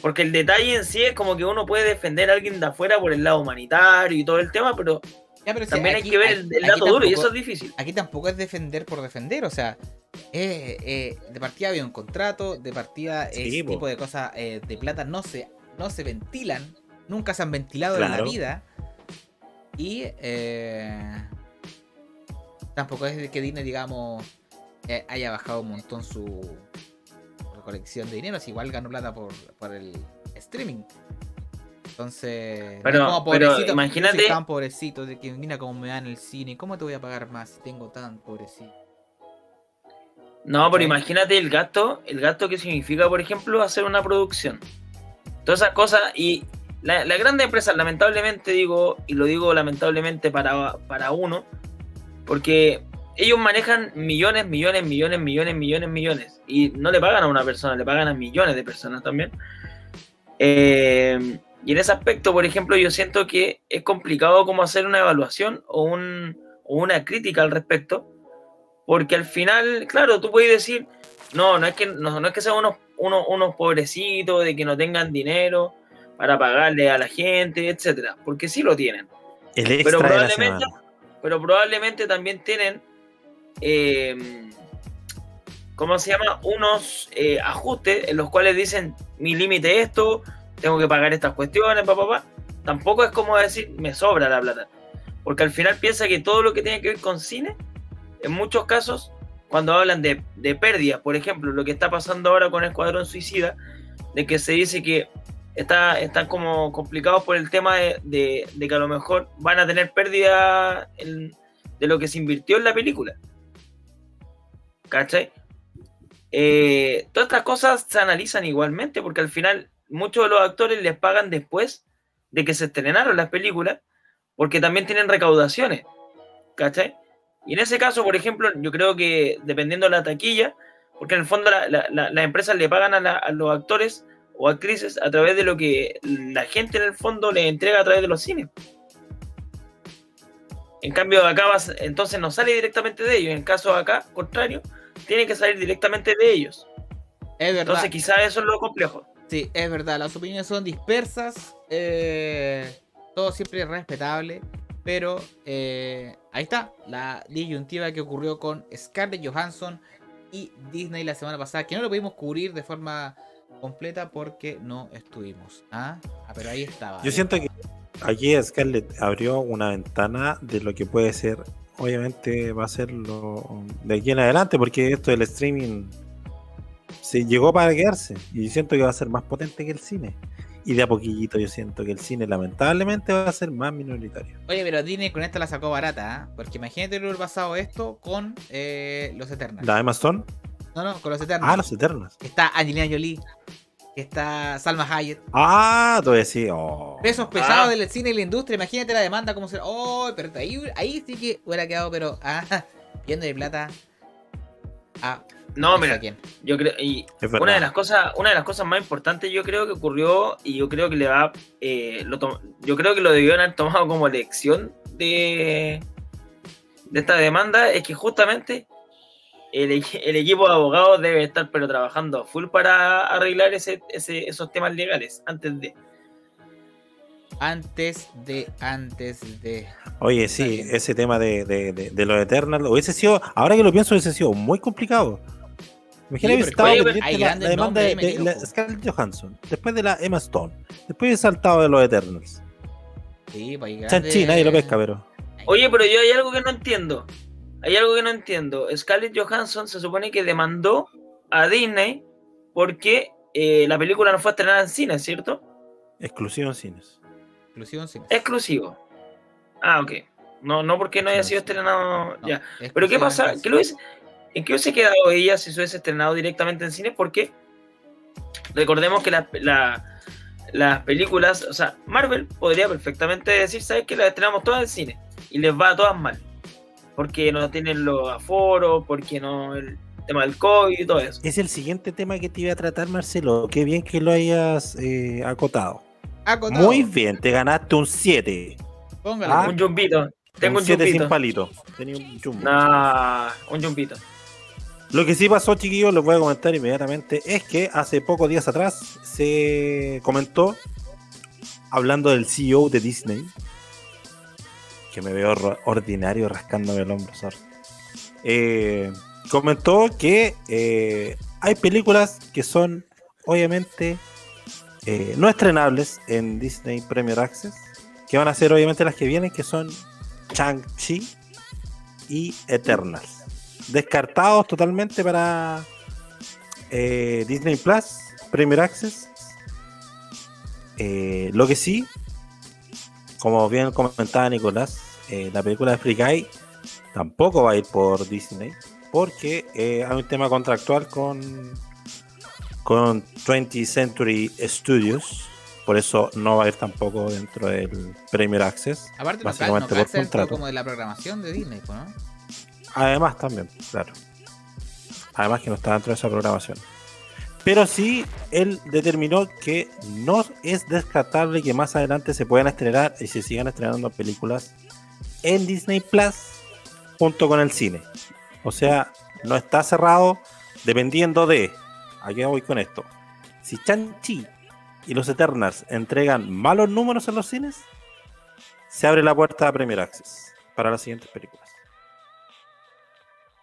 porque el detalle en sí es como que uno puede defender a alguien de afuera por el lado humanitario y todo el tema, pero Ya, pero sí, también hay aquí- que ver aquí- el, dato duro y tampoco- eso es difícil. aquí tampoco es defender por defender, o sea, eh, eh, de partida había un contrato, de partida Sí, ese po. tipo de cosas eh, de plata no se, no se ventilan, nunca se han ventilado en la vida. Y eh, tampoco es de que Disney, digamos, eh, haya bajado un montón su recolección de dinero, si igual ganó plata por, por el streaming. Entonces, Pero- como pobrecito, imagínate- yo soy tan pobrecito de que mira cómo me da en el cine. ¿Cómo te voy a pagar más si tengo tan pobrecito? No, pero imagínate el gasto, el gasto que significa, por ejemplo, hacer una producción. Todas esas cosas y la, la grande empresa, lamentablemente digo, y lo digo lamentablemente para, para uno, porque ellos manejan millones, millones, millones, millones, millones, millones. Y no le pagan a una persona, le pagan a millones de personas también. Eh, y en ese aspecto, por ejemplo, yo siento que es complicado como hacer una evaluación o, un, o una crítica al respecto. Porque al final, claro, tú puedes decir, no, no es que, no, no es que sean unos, unos, unos pobrecitos, de que no tengan dinero para pagarle a la gente, etcétera, porque sí lo tienen. El extra Pero probablemente, pero probablemente también tienen, eh, ¿cómo se llama? Unos eh, ajustes en los cuales dicen, mi límite es esto, tengo que pagar estas cuestiones, papá, papá. Tampoco es como decir, me sobra la plata. Porque al final piensa que todo lo que tiene que ver con cine, en muchos casos, cuando hablan de, de pérdidas, por ejemplo, lo que está pasando ahora con Escuadrón Suicida, de que se dice que está, están como complicados por el tema de, de- que a lo mejor van a tener pérdida de lo que se invirtió en la película. ¿Cachai? Eh, todas estas cosas se analizan igualmente porque al final muchos de los actores les pagan después de que se estrenaron las películas porque también tienen recaudaciones. ¿Cachai? Y en ese caso, por ejemplo, yo creo que dependiendo de la taquilla, porque en el fondo la- la- la- las empresas le pagan a, los actores o actrices a través de lo que la gente en el fondo les entrega a través de los cines. En cambio, acá vas- entonces no sale directamente de ellos. En el caso de acá, contrario, tiene que salir directamente de ellos. Es verdad. Entonces, quizás eso es lo complejo. Sí, es verdad, las opiniones son dispersas, eh, todo siempre es respetable, pero eh, ahí está, la disyuntiva que ocurrió con Scarlett Johansson y Disney la semana pasada, que no lo pudimos cubrir de forma completa porque no estuvimos. Ah, Ah, pero ahí estaba. Yo siento que aquí Scarlett abrió una ventana de lo que puede ser, obviamente va a ser lo de aquí en adelante, porque esto del streaming se llegó para quedarse y siento que va a ser más potente que el cine. Y de a poquillito yo siento que el cine lamentablemente va a ser más minoritario. Oye, pero Disney con esta la sacó barata, ¿ah? porque imagínate lo hubiera pasado esto con eh, los Eternals. ¿La Emma Stone? No, no, con los Eternals. Ah, los Eternos. Que Está Angelina Jolie, está Salma Hayek. Ah, tú decís, oh. pesos pesados Ah. del cine y la industria. Imagínate la demanda, como será. Oh, pero ahí, ahí sí que hubiera quedado, pero. Ah, viendo de plata. Ah, No, mira, quién. yo creo. Y una de las cosas una de las cosas más importantes yo creo que ocurrió y yo creo que le va eh, lo to- yo creo que lo debieron haber tomado como lección de de esta demanda es que justamente el equipo de abogados debe estar pero trabajando full para arreglar ese, ese- esos temas legales antes de Antes de. Antes de. Oye, sí, ese tema de, de, de, de los Eternals hubiese sido, ahora que lo pienso, hubiese sido muy complicado. Imagina Sí, estado oye, pendiente hay la, demanda de, de la. Scarlett Johansson, después de la Emma Stone, después hubiese saltado de los Eternals. Sí, pues hay Chanchi, nadie lo pesca, pero. Oye, pero yo hay algo que no entiendo. Hay algo que no entiendo. Scarlett Johansson se supone que demandó a Disney porque eh, la película no fue estrenada en cine, ¿cierto? Exclusivo en cines. Exclusivo en cine. Exclusivo. Ah, ok. No, no porque no haya sido estrenado No, ya. Pero ¿qué pasa? en ¿Qué lo hubiese- ¿En qué hubiese quedado ella si se hubiese estrenado directamente en cine? Porque recordemos que la- la- las películas, o sea, Marvel podría perfectamente decir, ¿sabes qué? Las estrenamos todas en cine y les va a todas mal. Porque no tienen los aforos, porque no el tema del COVID y todo eso. Es el siguiente tema que te iba a tratar, Marcelo. Qué bien que lo hayas eh, acotado. Acotado. Muy bien, te ganaste un 7. Póngale. Ah. Un jumbito. Tengo un, 7 sin palito. Tenía un jumbo. Nah, un jumbito. Lo que sí pasó, chiquillos, les voy a comentar inmediatamente, es que hace pocos días atrás se comentó, hablando del CEO de Disney, que me veo ordinario rascándome el hombro, sorry. Eh, comentó que eh, hay películas que son, obviamente, eh, no estrenables en Disney Premier Access, que van a ser, obviamente, las que vienen, que son Chang-Chi y Eternals descartados totalmente para eh, Disney Plus, Premier Access. Eh, lo que sí, como bien comentaba Nicolás, la película de Free Guy tampoco va a ir por Disney porque hay un tema contractual con con 20th Century Studios por eso no va a ir tampoco dentro del Premier Access Aparte, básicamente no por contrato como de la programación de Disney, pues, ¿no? además también claro además que no está dentro de esa programación pero sí él determinó que no es descartable que más adelante se puedan estrenar y se sigan estrenando películas en Disney Plus junto con el cine. O sea, no está cerrado dependiendo de. Aquí voy con esto. Si Chan-Chi y los Eternals entregan malos números en los cines, se abre la puerta a Premier Access para las siguientes películas.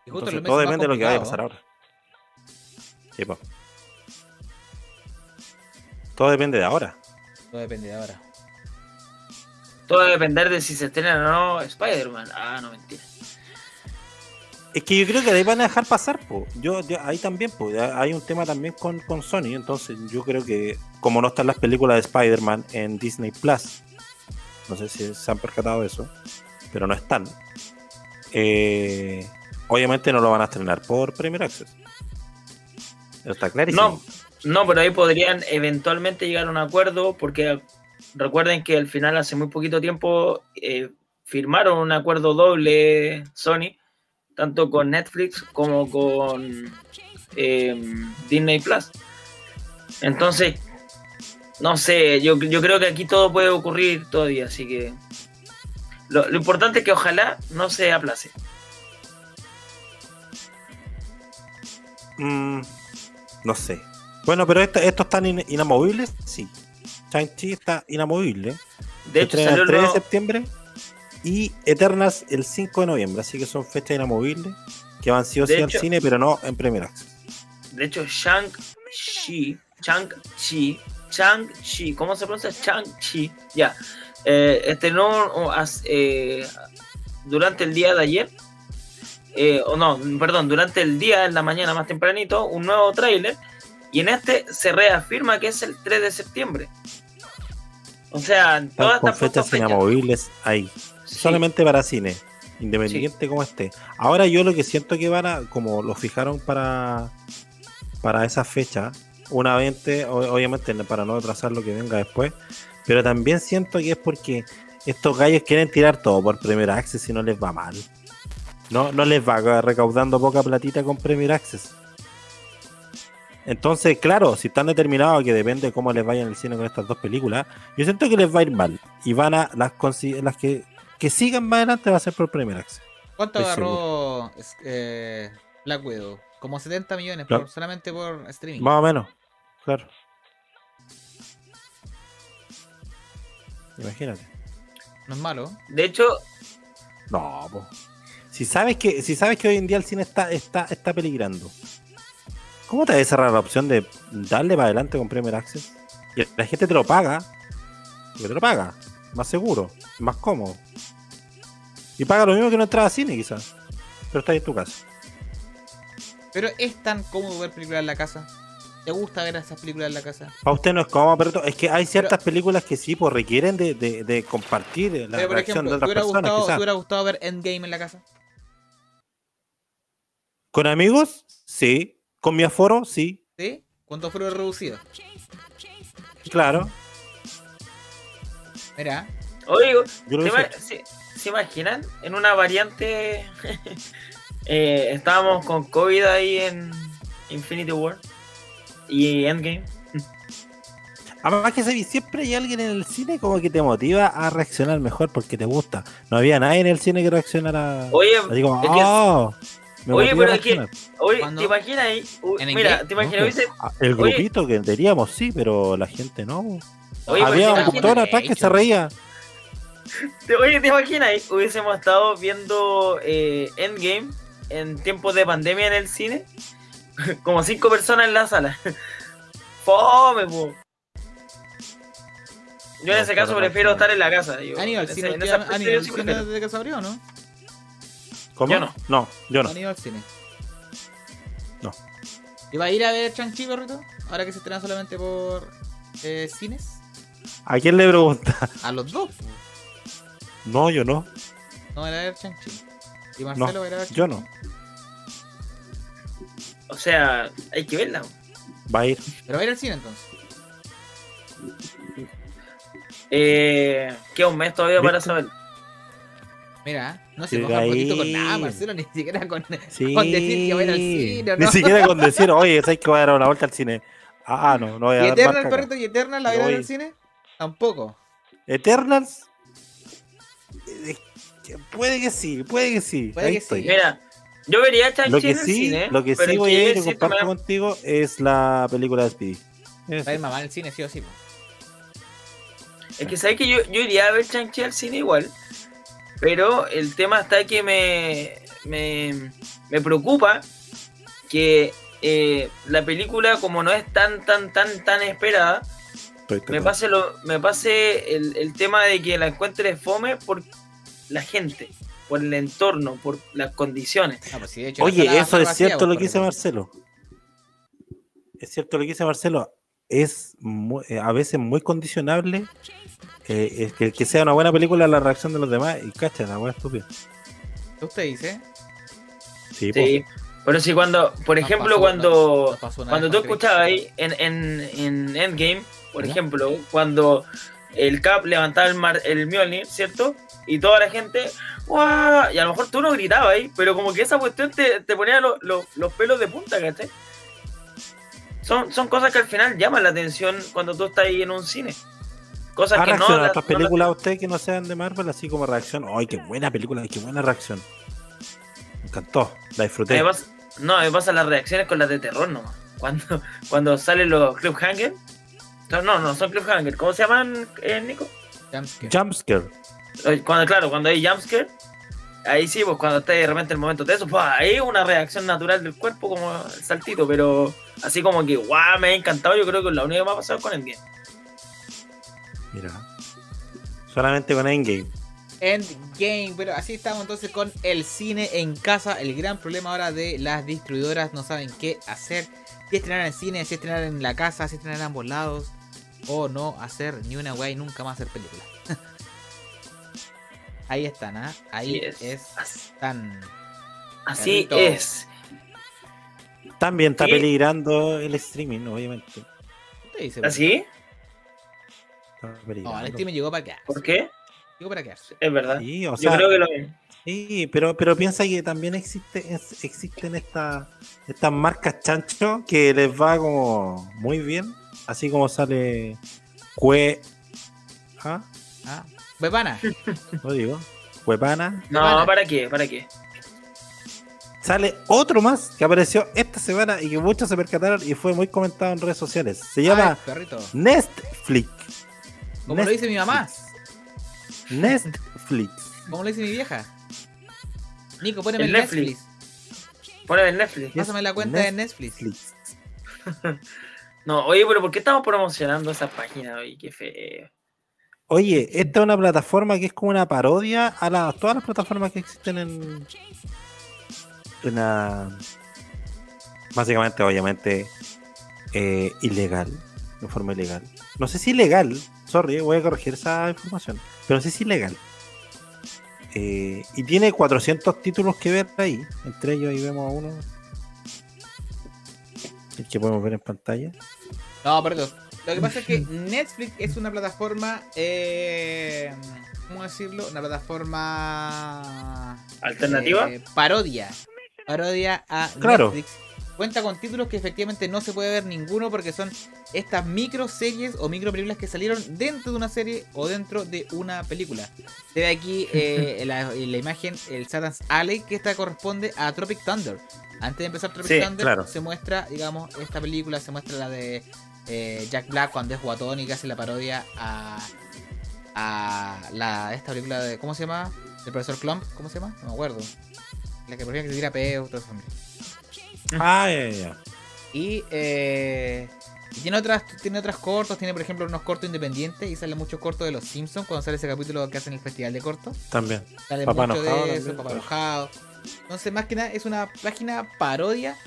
Y justo Entonces, en los todo depende de lo que vaya a pasar ahora. Sí, po. Todo depende de ahora. Todo depende de ahora. Todo va a depender de si se estrena o no Spider-Man. Ah, no, mentira. Es que yo creo que ahí van a dejar pasar, po. Yo, yo- ahí también, po. Hay un tema también con, con Sony. Entonces, yo creo que, como no están las películas de Spider-Man en Disney Plus, no sé si se han percatado eso, pero no están. eh, obviamente no lo van a estrenar por Premier Access. Está clarísimo. No, no, pero ahí podrían eventualmente llegar a un acuerdo porque recuerden que al final hace muy poquito tiempo eh, firmaron un acuerdo doble Sony, tanto con Netflix como con eh, Disney Plus. Entonces, no sé, yo, yo creo que aquí todo puede ocurrir todavía, así que lo, lo importante es que ojalá no se aplace. Mm, no sé. Bueno, pero esto- estos están in- inamovibles, sí. Shang-Chi está inamovible. De hecho, salió el 3 de nuevo- septiembre y Eternas el 5 de noviembre. Así que son fechas inamovibles que van sí o sí al cine, pero no en Premier Access. De hecho, Shang-Chi, Shang-Chi, Shang-Chi, ¿cómo se pronuncia? Shang-Chi, ya. Eh, estrenó eh, durante el día de ayer, eh, o no, perdón, durante el día, en la mañana más tempranito, un nuevo tráiler, y en este se reafirma que es el 3 de septiembre. O sea, todas estas fechas. inamovibles ahí. Sí. Solamente para cine. Independiente como esté. Ahora yo lo que siento que van a, como lo fijaron para, para esa fecha, una 20, o- obviamente para no atrasar lo que venga después, pero también siento que es porque estos gallos quieren tirar todo por Premier Access y no les va mal. No, no les va recaudando poca platita con Premier Access. Entonces, claro, si están determinados que depende de cómo les vaya en el cine con estas dos películas, yo siento que les va a ir mal. Y van a, las, las que, que sigan más adelante va a ser por Premier Access. ¿Cuánto Estoy agarró eh, Black Widow? Como 70 millones Claro. por- solamente por streaming. Más o menos, claro. Imagínate. No es malo. De hecho, No, po. Si sabes que, si sabes que hoy en día el cine está, está, está peligrando, ¿cómo te vas a cerrar la opción de darle para adelante con Premier Access? Y la gente te lo paga, porque te lo paga, más seguro, más cómodo. Y paga lo mismo que una entrada a cine, quizás. Pero está ahí en tu casa. Pero es tan cómodo ver películas en la casa. ¿Te gusta ver esas películas en la casa? Para usted no es cómodo, pero es que hay ciertas películas que sí, pues requieren de, de- de compartir la Pero por reacción ejemplo, de ¿te otras personas, gustado, quizás. ¿te hubiera gustado ver Endgame en la casa? ¿Con amigos? Sí. ¿Con mi aforo? Sí. ¿Sí? ¿Cuánto fueron reducidos? Claro. Mira, lo ¿Se, se- se imaginan? En una variante. eh, estábamos con COVID ahí en Infinity War y Endgame. Además que se- siempre hay alguien en el cine como que te motiva a reaccionar mejor porque te gusta. No había nadie en el cine que reaccionara. Oye, así como, es que- "Oh, me oye, pero es que- reaccionar". oye. ¿te imaginas ahí? Uy, ¿En mira? ¿te imaginas? No, Ah, El Oye. grupito que diríamos sí, pero la gente no. Oye, había un te imaginas- doctor atrás que se reía. te- oye, ¿te imaginas? Hubiésemos estado viendo eh, Endgame en tiempos de pandemia en el cine. Como cinco personas en la sala. Fome, po. Yo en ese caso prefiero estar en la casa. Yo, ¿han ido al en cine, ese- en ese última- aspecto han yo ido al sí cine que se abrió, no? ¿Cómo? Yo no. No, yo no. Han ido al cine. No. ¿Y va a ir a ver Shang-Chi, perrito? Ahora que se estrena solamente por eh, cines. ¿A quién le pregunta? A los dos. No, yo no. No va a ir a ver Shang-Chi. Y Marcelo No, va a ir a ver yo no. O sea, hay que verla. Va a ir. Pero va a ir al cine entonces. Eh, queda un mes todavía para saber. Mira, no se moja un poquito con nada, Marcelo, ni siquiera con, Sí. con decir que va a ir al cine, ¿o Ni siquiera con decir, oye, ¿sabes que voy a dar una vuelta al cine? Ah, no, no voy a ¿Y marca acá. perrito, y Eternal la va a ir voy. al cine? Tampoco. Eternals. eh, que Puede que sí, puede que sí. Puede Ahí que sí. estoy. Mira, yo vería Shang-Chi Lo que en el sí, cine. lo que pero sí voy a ir y comparto contigo es la película de Speedy. Es- Va a ir mamá al cine, sí o sí. Es que sabes que yo, yo iría a ver Shang-Chi al cine igual. Pero el tema está que me, me, me preocupa que eh, la película, como no es tan, tan, tan, tan esperada, me pase, lo, me pase el, el tema de que la encuentre fome por la gente, por el entorno, por las condiciones. No, pues sí, hecho, Oye, eso es cierto lo que dice. Marcelo. Es cierto lo que dice Marcelo. Es eh, a veces muy condicionable eh, es que, que sea una buena película la reacción de los demás. Y cacha, la buena estúpida. ¿Qué usted dice? Sí. Sí. Pero si cuando, por ejemplo, pasó- cuando... Cuando tú escuchabas ahí en, en, en Endgame, por ¿Ya? ejemplo, cuando el Cap levantaba el, mar, el Mjolnir, ¿cierto? Y toda la gente, ¡guau! Y a lo mejor tú no gritabas ahí, pero como que esa cuestión te, te ponía lo- lo- los pelos de punta, ¿cachai? Son, son cosas que al final llaman la atención cuando tú estás ahí en un cine. Cosas ¿Ha que no. reaccionado a las- otras no películas a usted que no sean de Marvel así como reacción? ¡Ay, qué buena película! ¡Qué buena reacción! Me encantó, la disfruté. No, a mí me pasan las reacciones con las de terror nomás. Cuando, cuando salen los cliffhanger. No, no, no son cliffhanger. ¿Cómo se llaman, eh, Nico? Jumpscare. Jumpscare. Cuando, claro, cuando hay jumpscare, ahí sí, pues cuando está de repente el momento de eso, pues ahí una reacción natural del cuerpo como el saltito, pero así como que, guau, me ha encantado, yo creo que es la única que me ha pasado con el game. Mira. Solamente con Endgame. Endgame, pero así estamos entonces con el cine en casa. El gran problema ahora de las distribuidoras no saben qué hacer. Si estrenar en cine, si estrenar en la casa, si estrenar en ambos lados. O no hacer ni una wey, nunca más hacer película. Ahí están, ¿ah? Ahí Así es. están. Así es. También está Sí. peligrando el streaming, obviamente. ¿Qué? ¿Así? Está No, el streaming llegó para quedarse. ¿Por qué? Llegó para quedarse. Es verdad. Sí, o yo creo que lo sí, pero, pero piensa que también existe, es- existen estas estas marcas chancho que les va como muy bien, así como sale Cue, ¿ah? Ah. Lo digo, Cuepana. No. ¿para qué? ¿Para qué? Sale otro más que apareció esta semana y que muchos se percataron y fue muy comentado en redes sociales. Se llama Ay. Netflix. Como lo dice mi mamá. Netflix. Como lo dice mi vieja. Nico, poneme el El Netflix. Netflix. Poneme en Netflix. Pásame la cuenta de Netflix. Netflix. No, oye, pero ¿por qué estamos promocionando esa página? Oye, qué feo. Oye, esta es una plataforma que es como una parodia a la- todas las plataformas que existen en. la- básicamente, obviamente, eh, ilegal. De forma ilegal. No sé si ilegal. Sorry, voy a corregir esa información. Pero sé si ilegal. Eh, y tiene 400 títulos que ver ahí. Entre ellos ahí vemos a uno. El que podemos ver en pantalla. No, perdón. Lo que pasa es que Netflix es una plataforma. Eh, ¿Cómo decirlo? Una plataforma. ¿Alternativa? eh, parodia. Parodia a Claro. Netflix. Cuenta con títulos que efectivamente no se puede ver ninguno porque son estas micro series o micro películas que salieron dentro de una serie o dentro de una película. Se ve aquí eh, la, en la imagen el Satan's Alley que esta corresponde a Tropic Thunder. Antes de empezar Tropic Sí, Thunder claro. se muestra, digamos, esta película, se muestra la de eh, Jack Black cuando es guatón y que hace la parodia a, a la, esta película de, ¿cómo se llama? El profesor Clump, ¿cómo se llama? No me acuerdo. La que ejemplo que se tira peo, toda esa familia. Ah, ya, ya. Y, eh, tiene otras tiene otras cortos, tiene por ejemplo unos cortos independientes y sale muchos cortos de los Simpsons cuando sale ese capítulo que hacen el festival de cortos. También. Sale Papá mucho Enojado de eso, Papá. Enojado. Entonces, más que nada, es una página parodia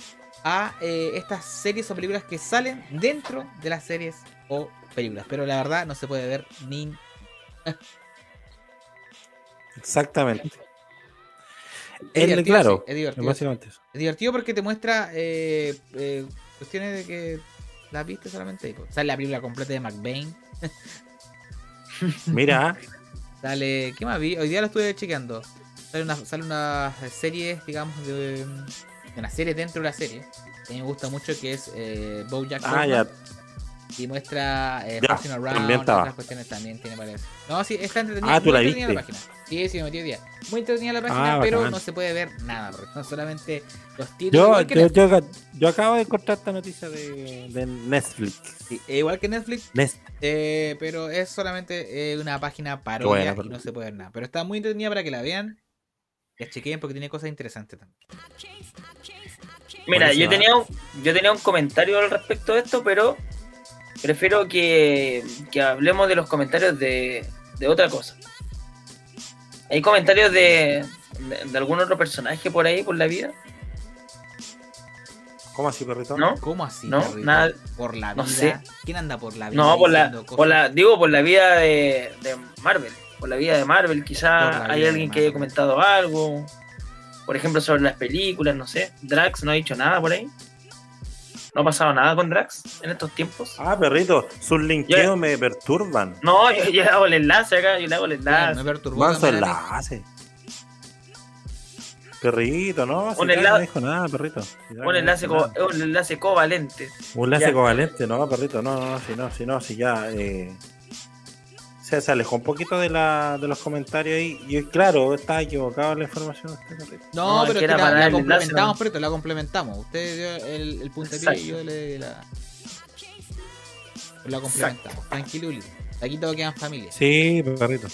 a eh, estas series o películas que salen dentro de las series o películas. Pero la verdad no se puede ver ni... Exactamente. Es claro, sí, es divertido. eso. Es divertido porque te muestra eh, eh, cuestiones de que la viste solamente. Sale la película completa de McBain. Mira, Sale. ¿Qué más vi? Hoy día lo estuve chequeando. Sale una, sale una serie, digamos, de, de una serie dentro de la serie. Que a mí me gusta mucho que es eh, Bojack ah, ya, Y muestra eh, Ya, Around otras cuestiones también tiene parece. No, sí, está entretenida. Ah, ¿tú muy la entretenida viste? página. Sí, sí, me metí día. Muy entretenida la página, Ah, pero bacán. no se puede ver nada, porque son solamente los títulos. yo, yo, yo, yo acabo de encontrar esta noticia de, de Netflix. sí, e igual que Netflix, Nest- eh, pero es solamente eh, una página parodia Bueno, pero- y no se puede ver nada. Pero está muy entretenida para que la vean. Que chequeen porque tiene cosas interesantes también. Mira, yo tenía, un, yo tenía un comentario al respecto de esto, pero prefiero que, que hablemos de los comentarios de, de otra cosa. ¿Hay comentarios de, de, de algún otro personaje por ahí, por la vida? ¿Cómo así, perrito? ¿No? ¿Cómo así? No, perrito? nada- Por la vida. no sé. ¿Quién anda por la vida? No, por la, por la, digo por la vida de, de Marvel. Por la vida de Marvel, quizá hay alguien que haya comentado algo. Por ejemplo, sobre las películas, no sé. Drax no ha dicho nada por ahí. No ha pasado nada con Drax en estos tiempos. Ah, perrito, sus linkeos me perturban. No, yo, yo le hago el enlace acá, yo le hago el enlace. me perturbó. Manso también a mí. enlace. Perrito, no, si Un Drac enla- no dijo nada, perrito. Si Un no enlace, nada. un enlace covalente. Un enlace ya. covalente, no, perrito, no, no, si no, si no, si ya eh, se, se alejó un poquito de, la, de los comentarios ahí. Y claro, está equivocado la información. Este perrito. No, No, pero es que la, complementamos. Preto, la complementamos. Usted dio el, el Exacto. y yo le la. La complementamos. Tranquiluli. Aquí todo queda en familia. Sí, perrito.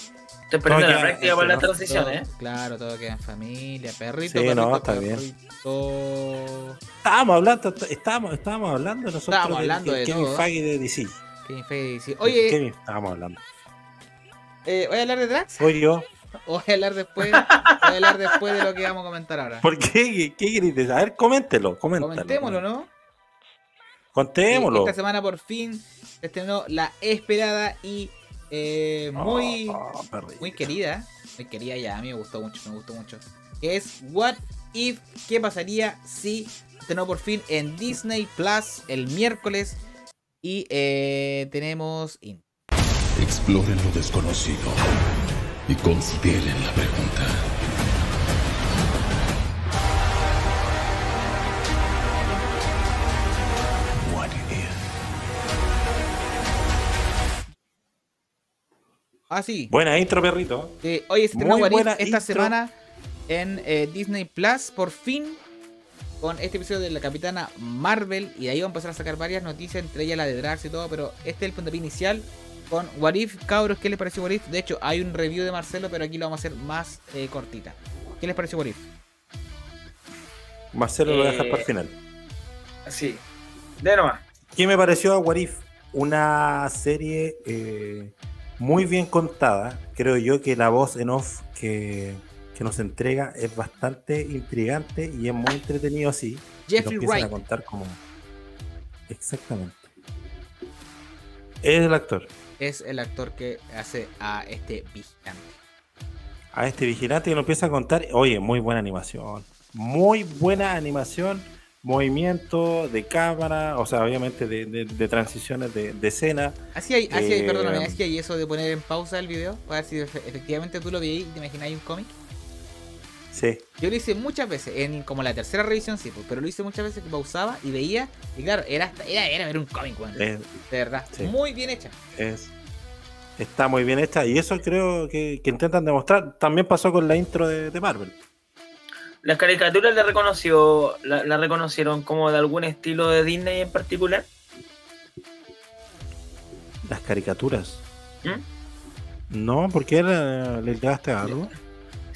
Perdiendo No, la práctica para las transiciones, ¿eh? Claro, todo queda en familia. Perrito, Sí, perrito, no, está bien. perrito. Estábamos hablando, estábamos, estábamos hablando nosotros Estábamos hablando de Kevin todo. Feige de DC. Kevin Feige dice, Oye, Kevin, estábamos hablando. Eh, ¿voy a hablar de Drax? Soy yo. ¿O voy a hablar después? voy a hablar después de lo que vamos a comentar ahora. ¿Por qué? ¿Qué, querés decir? A ver, coméntelo, coméntalo. Comentémoslo, ¿no? Contémoslo. Esta semana por fin se estrenó la esperada y eh, muy, Oh, muy querida. Muy querida ya, a mí me gustó mucho, me gustó mucho. Que es What If, ¿qué pasaría si estrenó por fin en Disney Plus el miércoles? Y eh, tenemos... Exploren lo desconocido y consideren la pregunta. What if? Ah, sí. Buena intro, perrito. Eh, se estrenó Muy What If esta intro. semana en eh, Disney Plus, por fin, con este episodio de la Capitana Marvel. Y de ahí van a empezar a sacar varias noticias, entre ellas la de Drax y todo. Pero este es el puntapié inicial con What If. Cabros, ¿qué les pareció What If? De hecho, hay un review de Marcelo, pero aquí lo vamos a hacer más eh, cortita. ¿Qué les pareció What If? Marcelo lo voy a dejar Eh, para el final. Sí. De nomás. ¿Qué me pareció a What If? Una serie eh, muy bien contada. Creo yo que la voz en off que, que nos entrega es bastante intrigante y es muy entretenido así. Jeffrey empiezan Wright a contar como. Exactamente. Es el actor. Es el actor que hace a este vigilante. A este vigilante que nos empieza a contar. Oye, muy buena animación. Muy buena animación. Movimiento de cámara. O sea, obviamente de, de- de transiciones de, de escena. Así hay, así hay, Eh, perdóname, así hay eso de poner en pausa el video, para ver si efe- efectivamente tú lo veías y te imagináis un cómic. Sí. Yo lo hice muchas veces, en como la tercera revisión sí, pues, pero lo hice muchas veces que pausaba y veía, y claro, era hasta- era, era ver un cómic, weón, de verdad, sí. muy bien hecha. es- está muy bien hecha. Y eso creo que, que intentan demostrar. También pasó con la intro de, de Marvel. ¿Las caricaturas la reconoció, la, la reconocieron como de algún estilo de Disney en particular? Las caricaturas. ¿Mm? No, porque le llegaste a algo.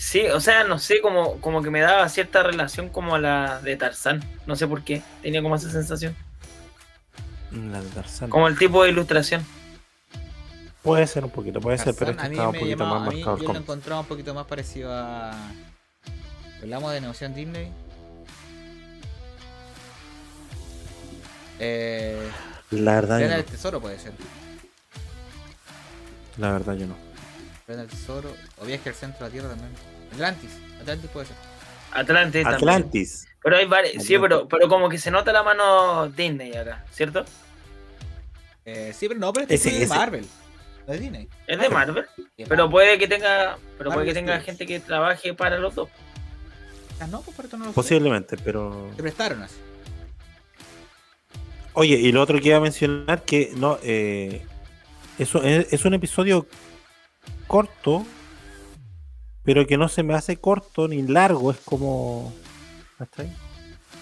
Sí, o sea, no sé, como, como que me daba cierta relación como a la de Tarzán. No sé por qué. Tenía como esa sensación. La de Tarzán. Como el tipo de ilustración. Puede ser un poquito, puede ser, pero este a estaba mí un me poquito llamaba, más a mí marcado yo lo encontraba un poquito más parecido a... Hablamos de negociación Disney. Eh, La verdad, yo del no. Tesoro puede ser. La verdad, yo no. Del Tesoro. O Viaje al Centro de la Tierra también. Atlantis. Atlantis puede ser. Atlantis también. Atlantis. Pero hay varios, sí, pero, pero como que se nota la mano Disney acá, ¿cierto? Eh, sí, pero no, pero este Ese- es de ese- Marvel. No es Disney. Es de Marvel, pero puede que tenga, pero puede que tenga Studios. gente que trabaje para los dos. Ah, no, pues por esto no lo sé. Posiblemente, pero. Se prestaron así. Oye, y lo otro que iba a mencionar que no, eh, eso es, es un episodio corto, pero que no se me hace corto ni largo, es como. ¿cachai?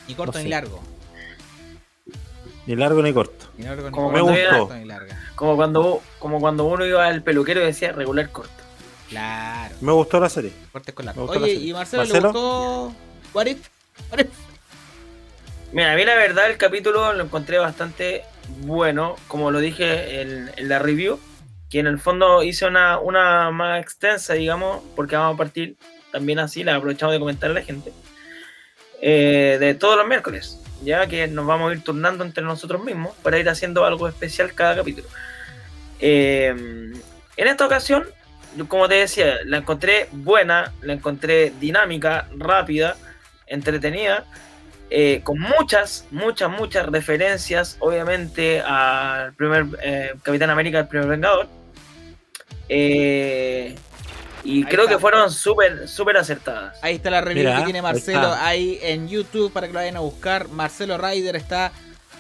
Ni corto No ni sé. largo. Ni largo ni corto. Ni largo ni Como corto, era- corto ni larga. Como cuando, como cuando uno iba al peluquero y decía regular corto. Claro. Me gustó la serie. Cortes con Me largo. gustó la Oye. ¿y Marcelo, ¿Marcelo? le gustó What If? What If? Mira, a mí la verdad el capítulo lo encontré bastante bueno, como lo dije en, en la review, que en el fondo hice una, una más extensa, digamos, porque vamos a partir también así, la aprovechamos de comentar a la gente, eh, de todos los miércoles, ya que nos vamos a ir turnando entre nosotros mismos para ir haciendo algo especial cada capítulo. Eh, en esta ocasión, como te decía, la encontré buena, la encontré dinámica, rápida, entretenida eh, con muchas, muchas, muchas referencias, obviamente, al primer eh, Capitán América, el primer Vengador. Eh, y Ahí creo está. que fueron súper, súper acertadas. Ahí está la review Mira, que tiene Marcelo ahí, en YouTube para que lo vayan a buscar. Marcelo Ryder está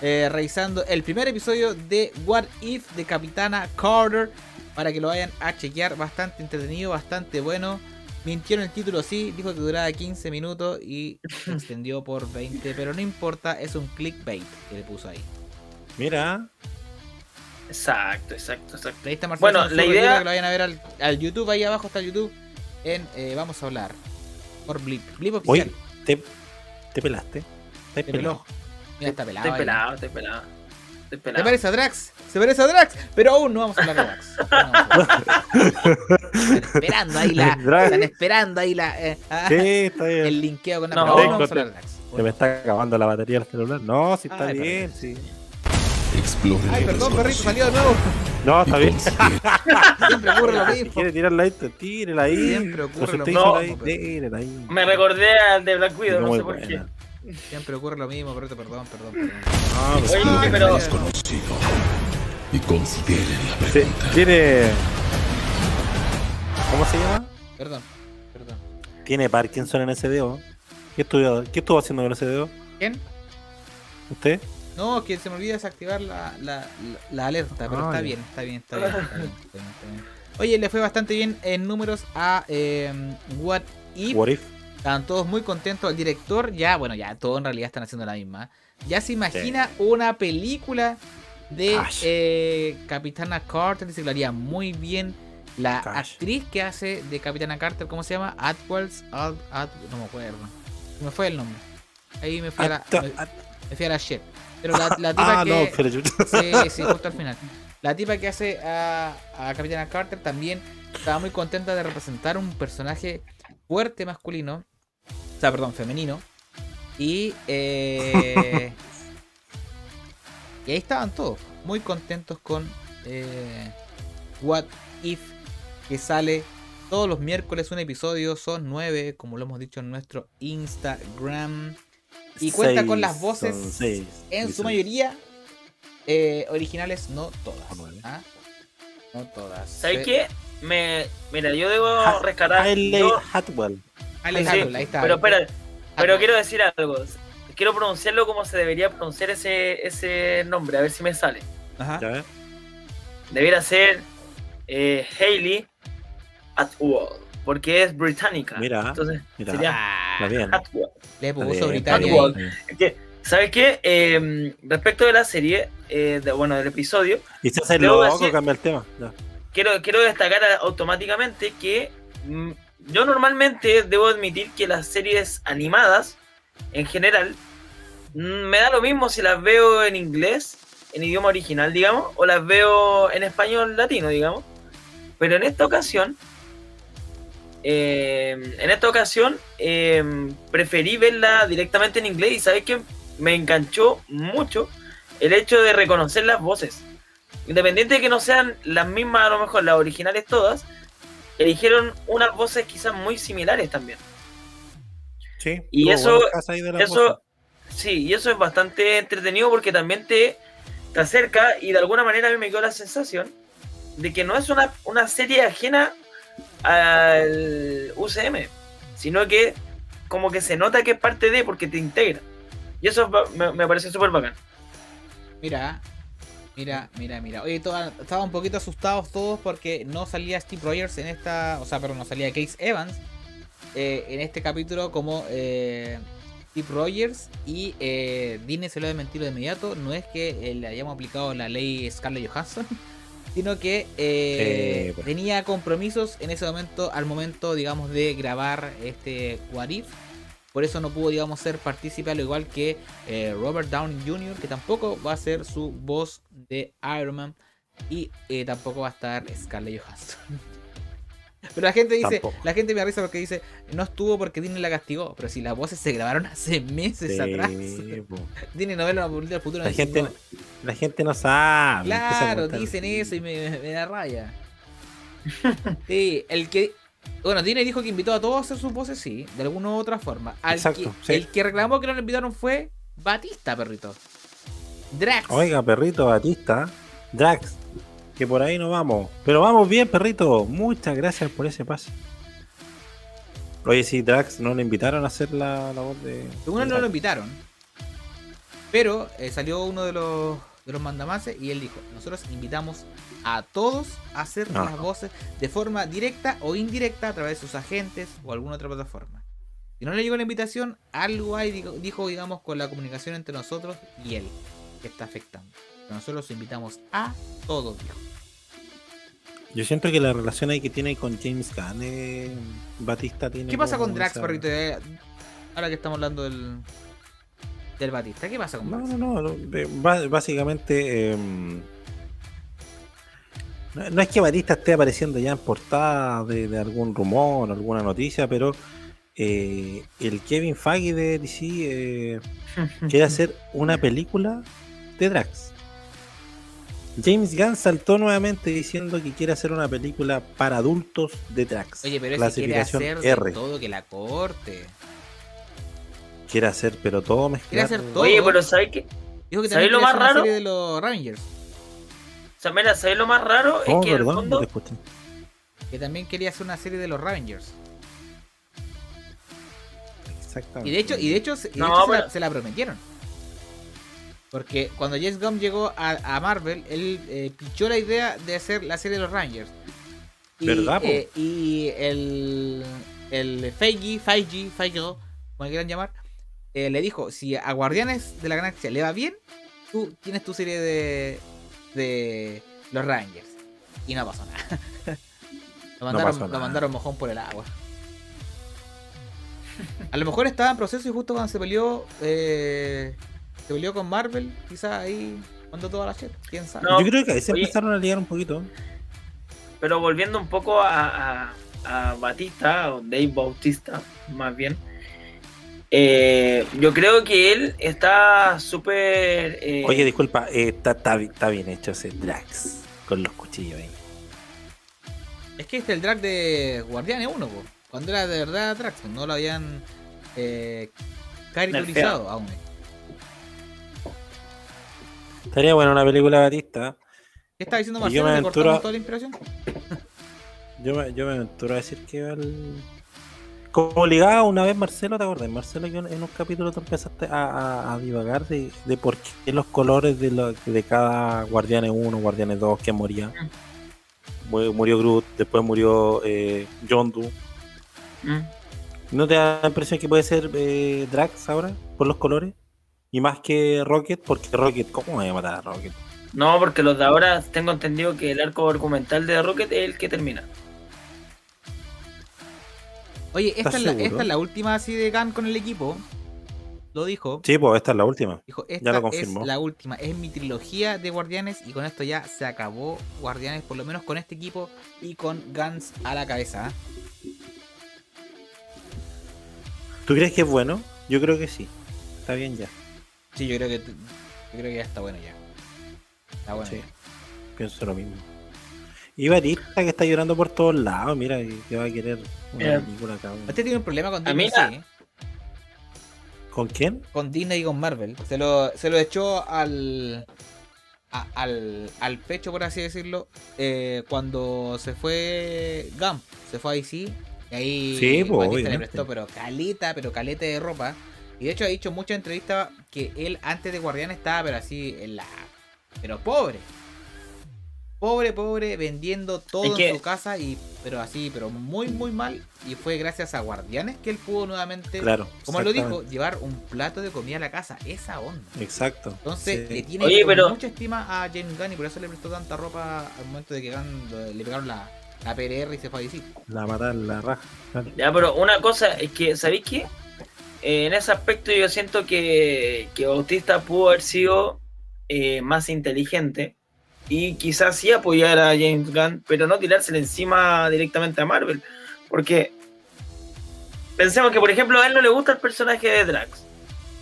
eh, revisando el primer episodio de What If de Capitana Carter para que lo vayan a chequear. Bastante entretenido, bastante bueno. Mintió en el título, sí, dijo que duraba 15 minutos y se extendió por 20, pero no importa, es un clickbait que le puso ahí. Mira, Exacto, exacto, exacto. Ahí está Marcelo Bueno, la idea- que lo vayan a ver al, al YouTube, ahí abajo está el YouTube. En eh, Vamos a hablar por Blip. Blip oficial. oye, te, te pelaste. Te Se peló. Mira, está pelado. Ahí. pelado, estoy pelado. Pelado. parece a Drax, se parece a Drax, pero aún no vamos a hablar de Drax. No. Están esperando ahí la. Están esperando ahí la. eh, Sí, está bien. el linkeo con la. No, pero aún tengo- vamos a hablar de Drax. Se me está acabando la batería del celular. No, sí está Ay, bien, sí. Exploren Ay, perdón, perrito, salió de nuevo. No, está bien. Siempre ocurre lo Si mismo. quiere tirarla ahí, tírela ahí. Siempre ocurre lo mismo, ahí, tírela ahí. Me recordé al de Black Widow, no Muy sé por qué. Siempre ocurre lo mismo, perrito, perdón, perdón, perdón. No, pero- Oye, Exploren pero- lo desconocido y consideren la pregunta. Tiene. ¿Cómo se llama? Perdón, perdón. Tiene Parkinson en ese dedo. ¿Qué estuvo, ¿Qué estuvo haciendo con ese dedo? ¿Quién? ¿Usted? No, que se me olvida desactivar la, la, la- la alerta, pero está bien, está bien, está bien, está bien, está bien, está bien. Oye, le fue bastante bien en números a eh, What If. What if? Estaban todos muy contentos. El director, ya, bueno, ya todos en realidad están haciendo la misma. Ya se imagina una película de eh, Capitana Carter. Dice que lo haría muy bien. La Cash. actriz que hace de Capitana Carter, ¿cómo se llama? Atwells. Ad- Ad- no me acuerdo. Se me fue el nombre. Ahí me fui a la, me, me fui a la shit. Pero la, la tipa Ah, que. no, pero yo- Sí, sí, justo al final. La tipa que hace a, a Capitana Carter también estaba muy contenta de representar un personaje fuerte masculino. O sea, perdón, femenino. Y, eh, y ahí estaban todos, muy contentos con eh, What If, que sale todos los miércoles un episodio, son nueve, como lo hemos dicho en nuestro Instagram. Y cuenta con las voces son seis en su mayoría eh, originales, no todas. Ah. ¿ah? No todas. ¿Sabes Eh, qué? Me, mira, yo debo Ha- rescatar. Hailey yo- Atwell. Alejandro, Sí, ahí está. Pero espera, pero quiero decir algo. Quiero pronunciarlo como se debería pronunciar ese, ese nombre, a ver si me sale. Ajá. Debería ser eh, Hayley Atwell, porque es británica. Mira, Entonces mira. sería bien. Le puso Britannia. ¿Sabes qué? Eh, respecto de la serie, eh, de- bueno, del episodio, Y se hace loco, decir- cambia el tema. Quiero, quiero destacar automáticamente que mm, yo normalmente debo admitir que las series animadas, en general, mm, me da lo mismo si las veo en inglés, en idioma original, digamos, o las veo en español latino, digamos. Pero en esta ocasión, eh, en esta ocasión, eh, preferí verla directamente en inglés y sabes que me enganchó mucho el hecho de reconocer las voces. Independiente de que no sean las mismas, a lo mejor las originales todas, eligieron unas voces quizás muy similares también. Sí. Y eso- voces. Eso, sí, y eso es bastante entretenido porque también te, te acerca y de alguna manera a mí me quedó la sensación de que no es una, una serie ajena al UCM, sino que como que se nota que es parte de porque te integra. Y eso me, parece súper bacán. Mira, mira, mira, mira. Oye, estaban un poquito asustados todos porque no salía Steve Rogers en esta. O sea, perdón, no salía Case Evans eh, en este capítulo como eh, Steve Rogers. Y eh, Disney se lo ha desmentido de inmediato. No es que eh, le hayamos aplicado la ley Scarlett Johansson. Sino que eh, pues. tenía compromisos en ese momento, al momento, digamos, de grabar este What If. Por eso no pudo, digamos, ser partícipe, al igual que eh, Robert Downey Jr., que tampoco va a ser su voz de Iron Man. Y eh, tampoco va a estar Scarlett Johansson. Pero la gente dice, Tampoco. la gente me risa porque dice, no estuvo porque Disney la castigó. Pero si las voces se grabaron hace meses Sí, atrás. po. Disney no ve la publicidad del futuro. La no gente, la gente no sabe. Claro, dicen eso y me, me da raya. Sí, el que. Bueno, Disney dijo que invitó a todos a hacer sus voces, sí, de alguna u otra forma. Al Exacto, que- sí. El que reclamó que no lo invitaron fue Batista, perrito. Drax. Oiga, perrito Batista, Drax, que por ahí no vamos. Pero vamos bien, perrito. Muchas gracias por ese pase. Oye, sí, Drax no le invitaron a hacer la, la voz de. Según no lo invitaron. Pero eh, salió uno de los, de los mandamases y él dijo, nosotros invitamos a todos a hacer Ah. las voces de forma directa o indirecta a través de sus agentes o alguna otra plataforma. Si no le llegó la invitación, algo hay, dijo, dijo, digamos, con la comunicación entre nosotros y él, que está afectando. Nosotros los invitamos a todos, dijo. Yo siento que la relación ahí que tiene con James Gunn, eh, Batista tiene. ¿Qué pasa con Drax, esa-? Eh, Ahora que estamos hablando del, del Batista, ¿qué pasa con No, Drax? no, no. no, eh, ba- Básicamente. em, no, no es que Batista esté apareciendo ya en portada de, de algún rumor, alguna noticia, pero eh, el Kevin Feige de DC eh, quiere hacer una película de Drax. James Gunn saltó nuevamente diciendo que quiere hacer una película para adultos de Drax. Oye, pero ese quiere hacer de R. todo que la corte. Quiere hacer, pero todo mezclado. Quiere hacer todo. Oye, pero ¿sabes qué? Dijo que ¿sabéis también lo más hacer una raro? serie de los Rangers. O sea, mira, ¿sabes lo más raro? Oh, es que en el perdón, no fondo te escuché. Que también quería hacer una serie de los Ravengers. Exactamente. Y de hecho, y de hecho, se, y de No, hecho se, pero- la, se la prometieron. Porque cuando James Gunn llegó a, a Marvel, él eh, pichó la idea de hacer la serie de los Rangers. Y, ¿Verdad, eh, y el, el Feige, Feige, Feige, como le quieran llamar, eh, le dijo, si a Guardianes de la Galaxia le va bien, tú tienes tu serie de, de los Rangers. Y no pasó nada. lo, mandaron, pasó lo nada. mandaron mojón por el agua. A lo mejor estaba en proceso y justo cuando se peleó, eh, se peleó con Marvel, quizás ahí mandó toda la shit, quién sabe. No, Yo creo que ahí se oye. empezaron a liar un poquito. Pero volviendo un poco a, a- a Batista, o Dave Bautista, más bien. eh, yo creo que él está súper. eh, Oye, disculpa, eh, está, está está bien hecho ese Drax con los cuchillos ahí. Es que este es el drag de Guardianes 1, po. cuando era de verdad drag, no lo habían eh, caricaturizado aún. Estaría buena una película de Batista. ¿Qué estaba diciendo Y yo Marcelo? me ¿Le aventuro- toda la inspiración? Yo me, yo me aventuro a decir que el... Como ligaba una vez Marcelo, ¿te acuerdas? Marcelo, que en un capítulo tú empezaste a, a- a divagar de, de por qué los colores de, lo- de cada Guardianes 1, Guardianes 2, que moría. Mu- Murió Groot, después murió eh, Yondu. mm, ¿No te da la impresión que puede ser eh, Drax ahora por los colores? Y más que Rocket, porque Rocket, ¿cómo voy a matar a Rocket? No, porque los de ahora tengo entendido que el arco argumental de Rocket es el que termina. Oye, esta ¿Estás es, la, esta es la última así de Gunn con el equipo. Lo dijo. Sí, pues esta es la última. Dijo, Ya lo es confirmó. la última, es mi trilogía de Guardianes y con esto ya se acabó Guardianes, por lo menos con este equipo y con Guns a la cabeza. ¿ah? ¿Tú crees que es bueno? Yo creo que sí. Está bien ya. Sí, yo creo que Yo creo que ya está bueno ya. Está bueno. Sí. ya. Pienso lo mismo. Y Batista que está llorando por todos lados, mira, que va a querer una Mira. película cabrón. Este tiene un problema con A mí Disney, sí, ¿eh? ¿Con quién? con Disney y con Marvel. Se lo, se lo echó al, a- al, al pecho, por así decirlo, eh, cuando se fue Gump, se fue a DC. Y ahí Sí, pues, le prestó, pero caleta, pero caleta de ropa. Y de hecho ha dicho en muchas entrevistas que él antes de Guardián estaba, pero así, en la. Pero pobre. Pobre, pobre, vendiendo todo Es que- en su casa, y pero así, pero muy, muy mal. Y fue gracias a Guardianes que él pudo nuevamente Claro. como lo dijo, llevar un plato de comida a la casa, esa onda. Exacto. Entonces Sí. le tiene Oye, pero- mucha estima a James Gunn y por eso le prestó tanta ropa al momento de que Gunn le pegaron la, la PRR y se fue a DC. La matar la raja. claro. Ya, pero una cosa es que, ¿sabéis qué? Eh, en ese aspecto yo siento que, que Bautista pudo haber sido eh, más inteligente y quizás sí apoyar a James Gunn, pero no tirársele encima directamente a Marvel. Porque pensemos que, por ejemplo, a él no le gusta el personaje de Drax,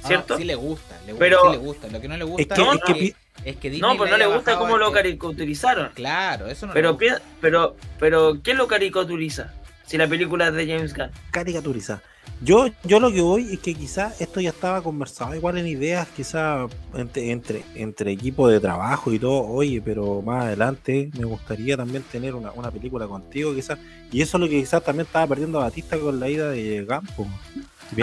¿cierto? Ah, sí le gusta, le, Pero- sí le gusta. Lo que no le gusta Es que, No, es que es, que Disney no, pues no le gusta cómo lo caricaturizaron. Claro, eso no le Pero, gusta. pi- pero, pero, ¿quién lo caricaturiza? Si la película es de James Gunn. caricaturiza. Yo, yo lo que voy es que quizás esto ya estaba conversado igual en ideas, quizás entre, entre, entre equipo de trabajo y todo, oye, pero más adelante me gustaría también tener una, una película contigo, quizás. Y eso es lo que quizás también estaba perdiendo Batista con la ida de Campo.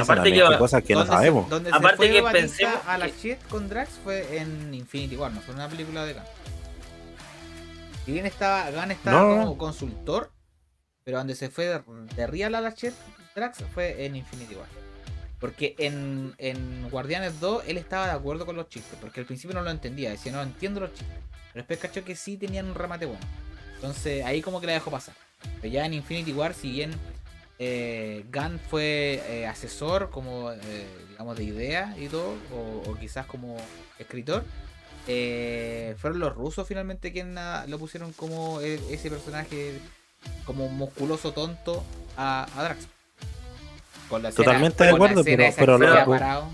Aparte que- cosas que no Donde se- sabemos. donde Aparte se fue que Batista pensemos a la que- shit con Drax fue en Infinity War, no fue una película de Gunn. Si bien estaba, Gunn estaba No, como consultor, pero donde se fue de, de real a la shit Drax fue en Infinity War. Porque en, en Guardianes 2 él estaba de acuerdo con los chistes, porque al principio no lo entendía, decía no entiendo los chistes. Pero después cachó que sí tenían un remate bueno. Entonces ahí como que la dejó pasar. Pero ya en Infinity War, si bien eh, Gunn fue eh, asesor como eh, digamos de idea y todo, o, quizás como escritor, eh, fueron los rusos finalmente quienes lo pusieron como ese personaje como musculoso tonto a Drax. Con la escena- Totalmente de acuerdo, pero- pero queda parado,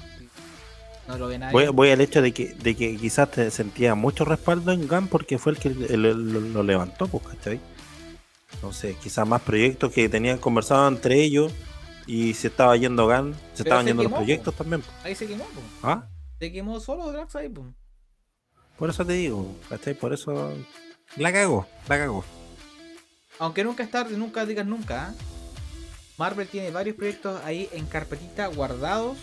no lo ve nadie. Voy, voy al hecho de que, de que quizás te sentía mucho respaldo en GAN porque fue el que el- el- lo, lo levantó, pues, ¿cachai? Entonces, quizás más proyectos que tenían conversado entre ellos y se estaba yendo GAN, se Pero estaban se yendo quemó, los proyectos también. Ahí se quemó, po. ¿Ah? se quemó solo Drax ahí, po. Por eso te digo, ¿cachai? Por eso la cago, la cago. Aunque nunca es tarde, nunca digas nunca. ¿ah? Marvel tiene varios proyectos ahí en carpetita guardados.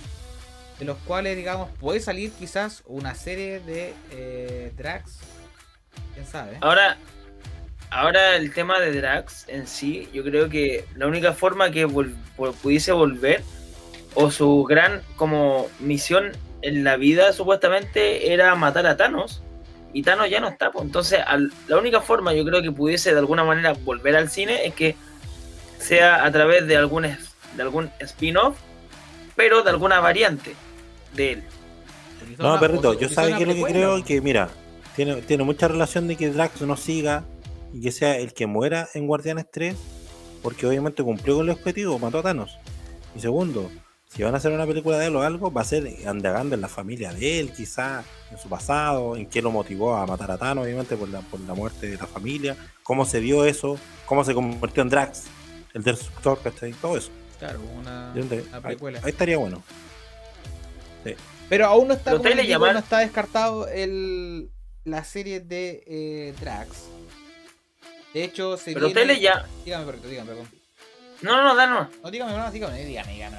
De los cuales, digamos, puede salir quizás una serie de eh, Drax. Quién sabe. Ahora, ahora el tema de Drax en sí, yo creo que la única forma que pudiese volver, o su gran como misión en la vida supuestamente era matar a Thanos, y Thanos ya no está, pues. entonces la única forma yo creo que pudiese de alguna manera volver al cine es que sea a través de algún, es- de algún spin-off, pero de alguna variante de él. No, perrito, yo una que lo que creo po. que, mira, tiene, tiene mucha relación de que Drax no siga y que sea el que muera en Guardianes 3, porque obviamente cumplió con el objetivo, mató a Thanos. Y segundo, si van a hacer una película de él o algo, va a ser andando en la familia de él, quizá en su pasado, en qué lo motivó a matar a Thanos, obviamente por la, por la muerte de la familia, cómo se dio eso, cómo se convirtió en Drax, el destructor, ¿cachai? Todo eso. Claro, una, precuela. ahí estaría bueno. Pero aún no está, como digo, no está descartado el, la serie de eh, Drax. De hecho, se Pero viene- usted le ya... Dígame, perrito, dígame, perdón. No, no, no, no. No, dígame, no, dígame, dígame, dígame.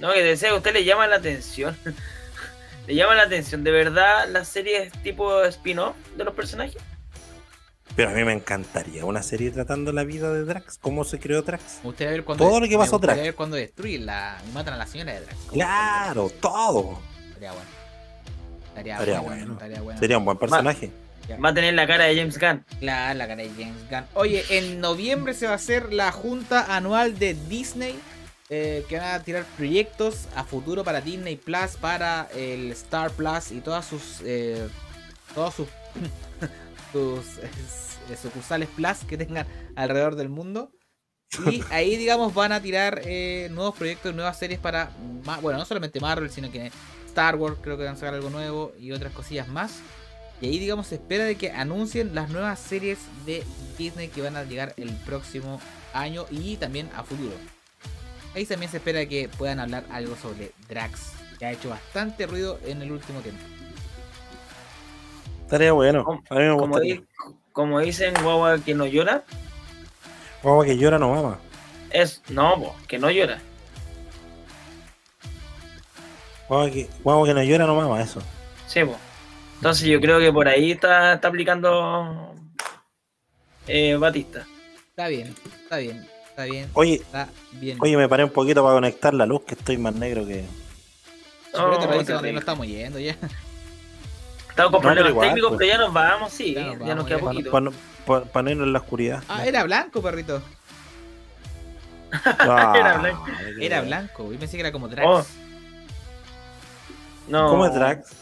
No, que desea, usted le llama la atención. le llama la atención, ¿de verdad las series tipo spin-off de los personajes? Pero a mí me encantaría una serie tratando la vida de Drax, cómo se creó Drax. Me gustaría ver cuando Todo lo que pasó Drax. ver cuando destruyen la y matan a la señora de Drax. Claro, todo. Estaría bueno. Estaría, Estaría bueno, bueno. Estaría bueno. Sería un buen personaje. Va a tener la cara de James Gunn. Claro, la cara de James Gunn. Oye, en noviembre se va a hacer la junta anual de Disney. eh, que van a tirar proyectos a futuro para Disney Plus, para el Star Plus y todas sus. eh, todos sus. sus eh, sucursales Plus que tengan alrededor del mundo. Y ahí, digamos, van a tirar eh, nuevos proyectos, nuevas series para. Bueno, no solamente Marvel, sino que Star Wars creo que van a sacar algo nuevo y otras cosillas más. Y ahí, digamos, se espera de que anuncien las nuevas series de Disney que van a llegar el próximo año y también a futuro. Ahí también se espera que puedan hablar algo sobre Drax, que ha hecho bastante ruido en el último tiempo. Estaría bueno. A mí me gustaría. Como dicen, guagua que no llora, Guagua que llora no mama. es. No, po, que no llora. Guagua que, guagua que no llora no mama, eso. Sí, po. Entonces yo creo que por ahí está, está aplicando eh, Batista. Está bien, está bien, está bien, Oye, está bien. oye, me paré un poquito para conectar la luz, que estoy más negro que. Pero te parece que terrible. no estamos yendo ya. Estamos con problemas igual, técnicos, pues. pero ya nos vamos, sí. Ya Ya, nos nos vamos, queda ya. poquito. Para no irnos en la oscuridad. Ah, era blanco, perrito. Ah, Era blanco. Era blanco. Yo pensé que era como Drax. Oh. No. ¿Cómo es Drax?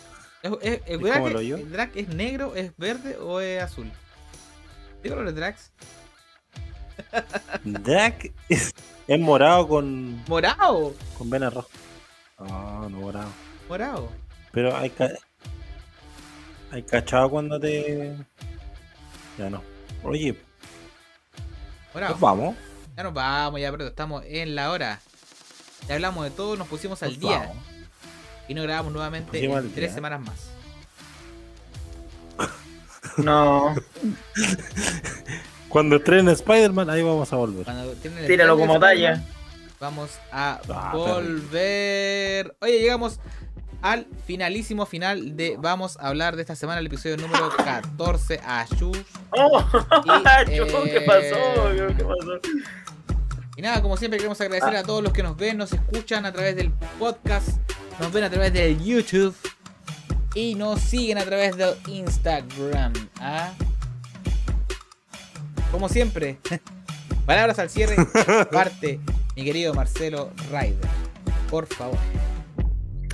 ¿Es, es, es, ¿Es Drax, como el Drax es negro, es verde o es azul? ¿Qué color es Drax? Drax es, es morado con, ¡Morado! con venas rojas. Ah, no morado. ¡Morado! Pero hay. Hay cachado cuando te. Ya no. Oye, pues vamos. Ya nos vamos, ya, pero estamos en la hora. Ya hablamos de todo, nos pusimos al Pues día. vamos. Y nos grabamos nuevamente en tres día. semanas más. No. Cuando estrenen Spider-Man, ahí vamos a volver. Cuando tienen el Tíralo como talla. Vamos a Ah, volver. Oye, llegamos al finalísimo final de Vamos a hablar de esta semana, el episodio número 14. Ayús. Oh, Y, Chu, eh, ¿Qué pasó? ¿Qué pasó? Y nada, como siempre queremos agradecer a todos los que nos ven, nos escuchan a través del podcast, nos ven a través del YouTube y nos siguen a través del Instagram. ¿ah? Como siempre, palabras al cierre, parte mi querido Marcelo Ryder. Por favor.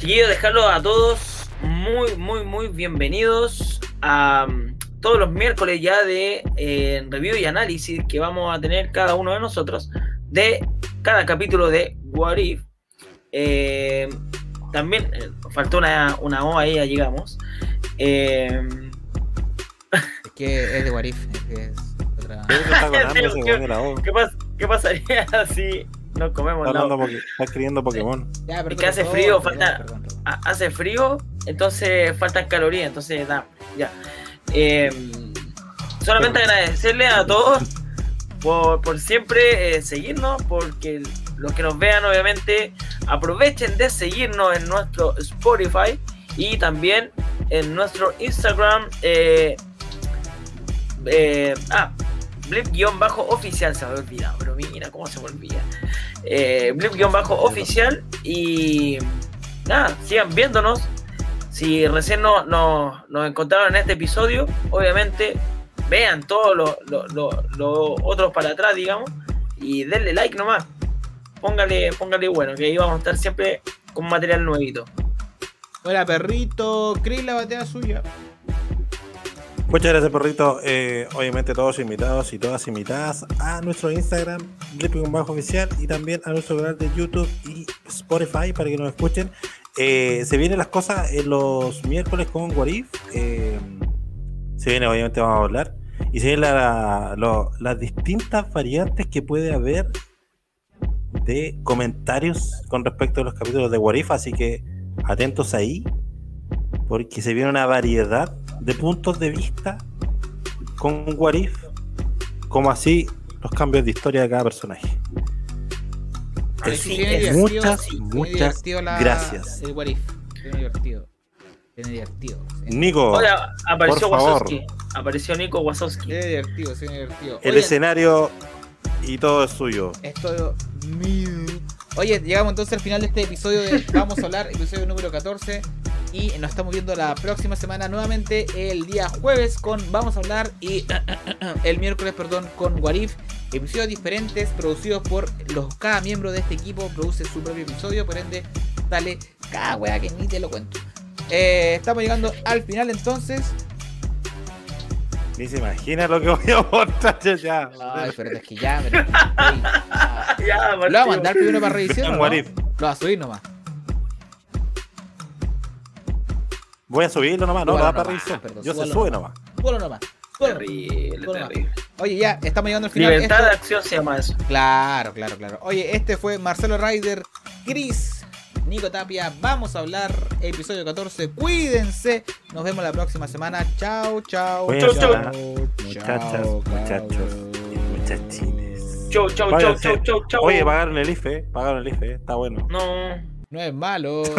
Quiero dejarlo a todos muy, muy, muy bienvenidos a um, todos los miércoles ya de eh, review y análisis que vamos a tener cada uno de nosotros de cada capítulo de What If. Eh, también eh, faltó una, una O ahí, ya llegamos. Eh, Es que es de Warif. Es que es otra... Qué- comió la O. ¿qué, pas- ¿Qué pasaría si nos comemos Está, porque- está escribiendo Pokémon. Ya, perdón, Es que hace frío, falta- perdón, perdón. ha- hace frío, entonces faltan calorías, entonces da, ya. Eh, solamente agradecerle a todos por, por siempre eh, seguirnos, porque los que nos vean obviamente aprovechen de seguirnos en nuestro Spotify y también en nuestro Instagram. Eh, eh, ah, blip-oficial, se había olvidado, pero mira cómo se me olvida. Eh, blip-oficial y nada, sigan viéndonos. Si recién no, no- nos encontraron en este episodio, obviamente vean todos los otros para atrás, digamos, y denle like nomás. Póngale, póngale bueno, que ahí vamos a estar siempre con material nuevito. Hola, perrito. Chris la batea suya. Muchas gracias, perrito. Eh, obviamente, todos invitados y todas invitadas a nuestro Instagram, Bajo Oficial, y también a nuestro canal de YouTube y Spotify para que nos escuchen. Eh, se vienen las cosas en los miércoles con Warif. Eh, se viene, obviamente, vamos a hablar. Y se vienen las distintas variantes que puede haber de comentarios con respecto a los capítulos de Warif. Así que atentos ahí, porque se viene una variedad de puntos de vista con Warif, como así los cambios de historia de cada personaje. Sí, es divertido, muchas, sí, muchas la- gracias. El What If. Viene divertido. Viene divertido. sí. Nico, Hola, apareció por favor. Wazowski. Apareció Nico Wazowski. Divertido, divertido. el Oye, escenario y todo es suyo. Esto. Oye, llegamos entonces al final de este episodio de Vamos a hablar, episodio número 14. Y nos estamos viendo la próxima semana nuevamente el día jueves con Vamos a hablar y el miércoles, perdón, con Warif. Episodios diferentes producidos por los cada miembro de este equipo produce su propio episodio, por ende sale cada wea que ni te lo cuento. Eh, estamos llegando al final entonces. Ni se imagina lo que voy a mostrar ya. Ay, pero es que ya, me Ah. Ya, ¿Lo va a mandar primero para revisión? No? Lo va a subir nomás. Voy a subirlo nomás, no, no da para perdón, Yo se sube nomás. nomás. Súbalo nomás. Terrible, terrible. Oye, ya, estamos llegando al final. Libertad de Esto- acción se llama eso. Claro, claro, claro. Oye, este fue Marcelo Ryder, Chris, Nico Tapia. Vamos a hablar episodio 14. Cuídense. Nos vemos la próxima semana. Chao, chao. Cuídense, chao, Muchachas, chao, muchachos chao. y muchachines. Chau, chau, chau, chau, chau, chau. Oye, pagaron el IFE, pagaron el IFE, está bueno. No. No es malo.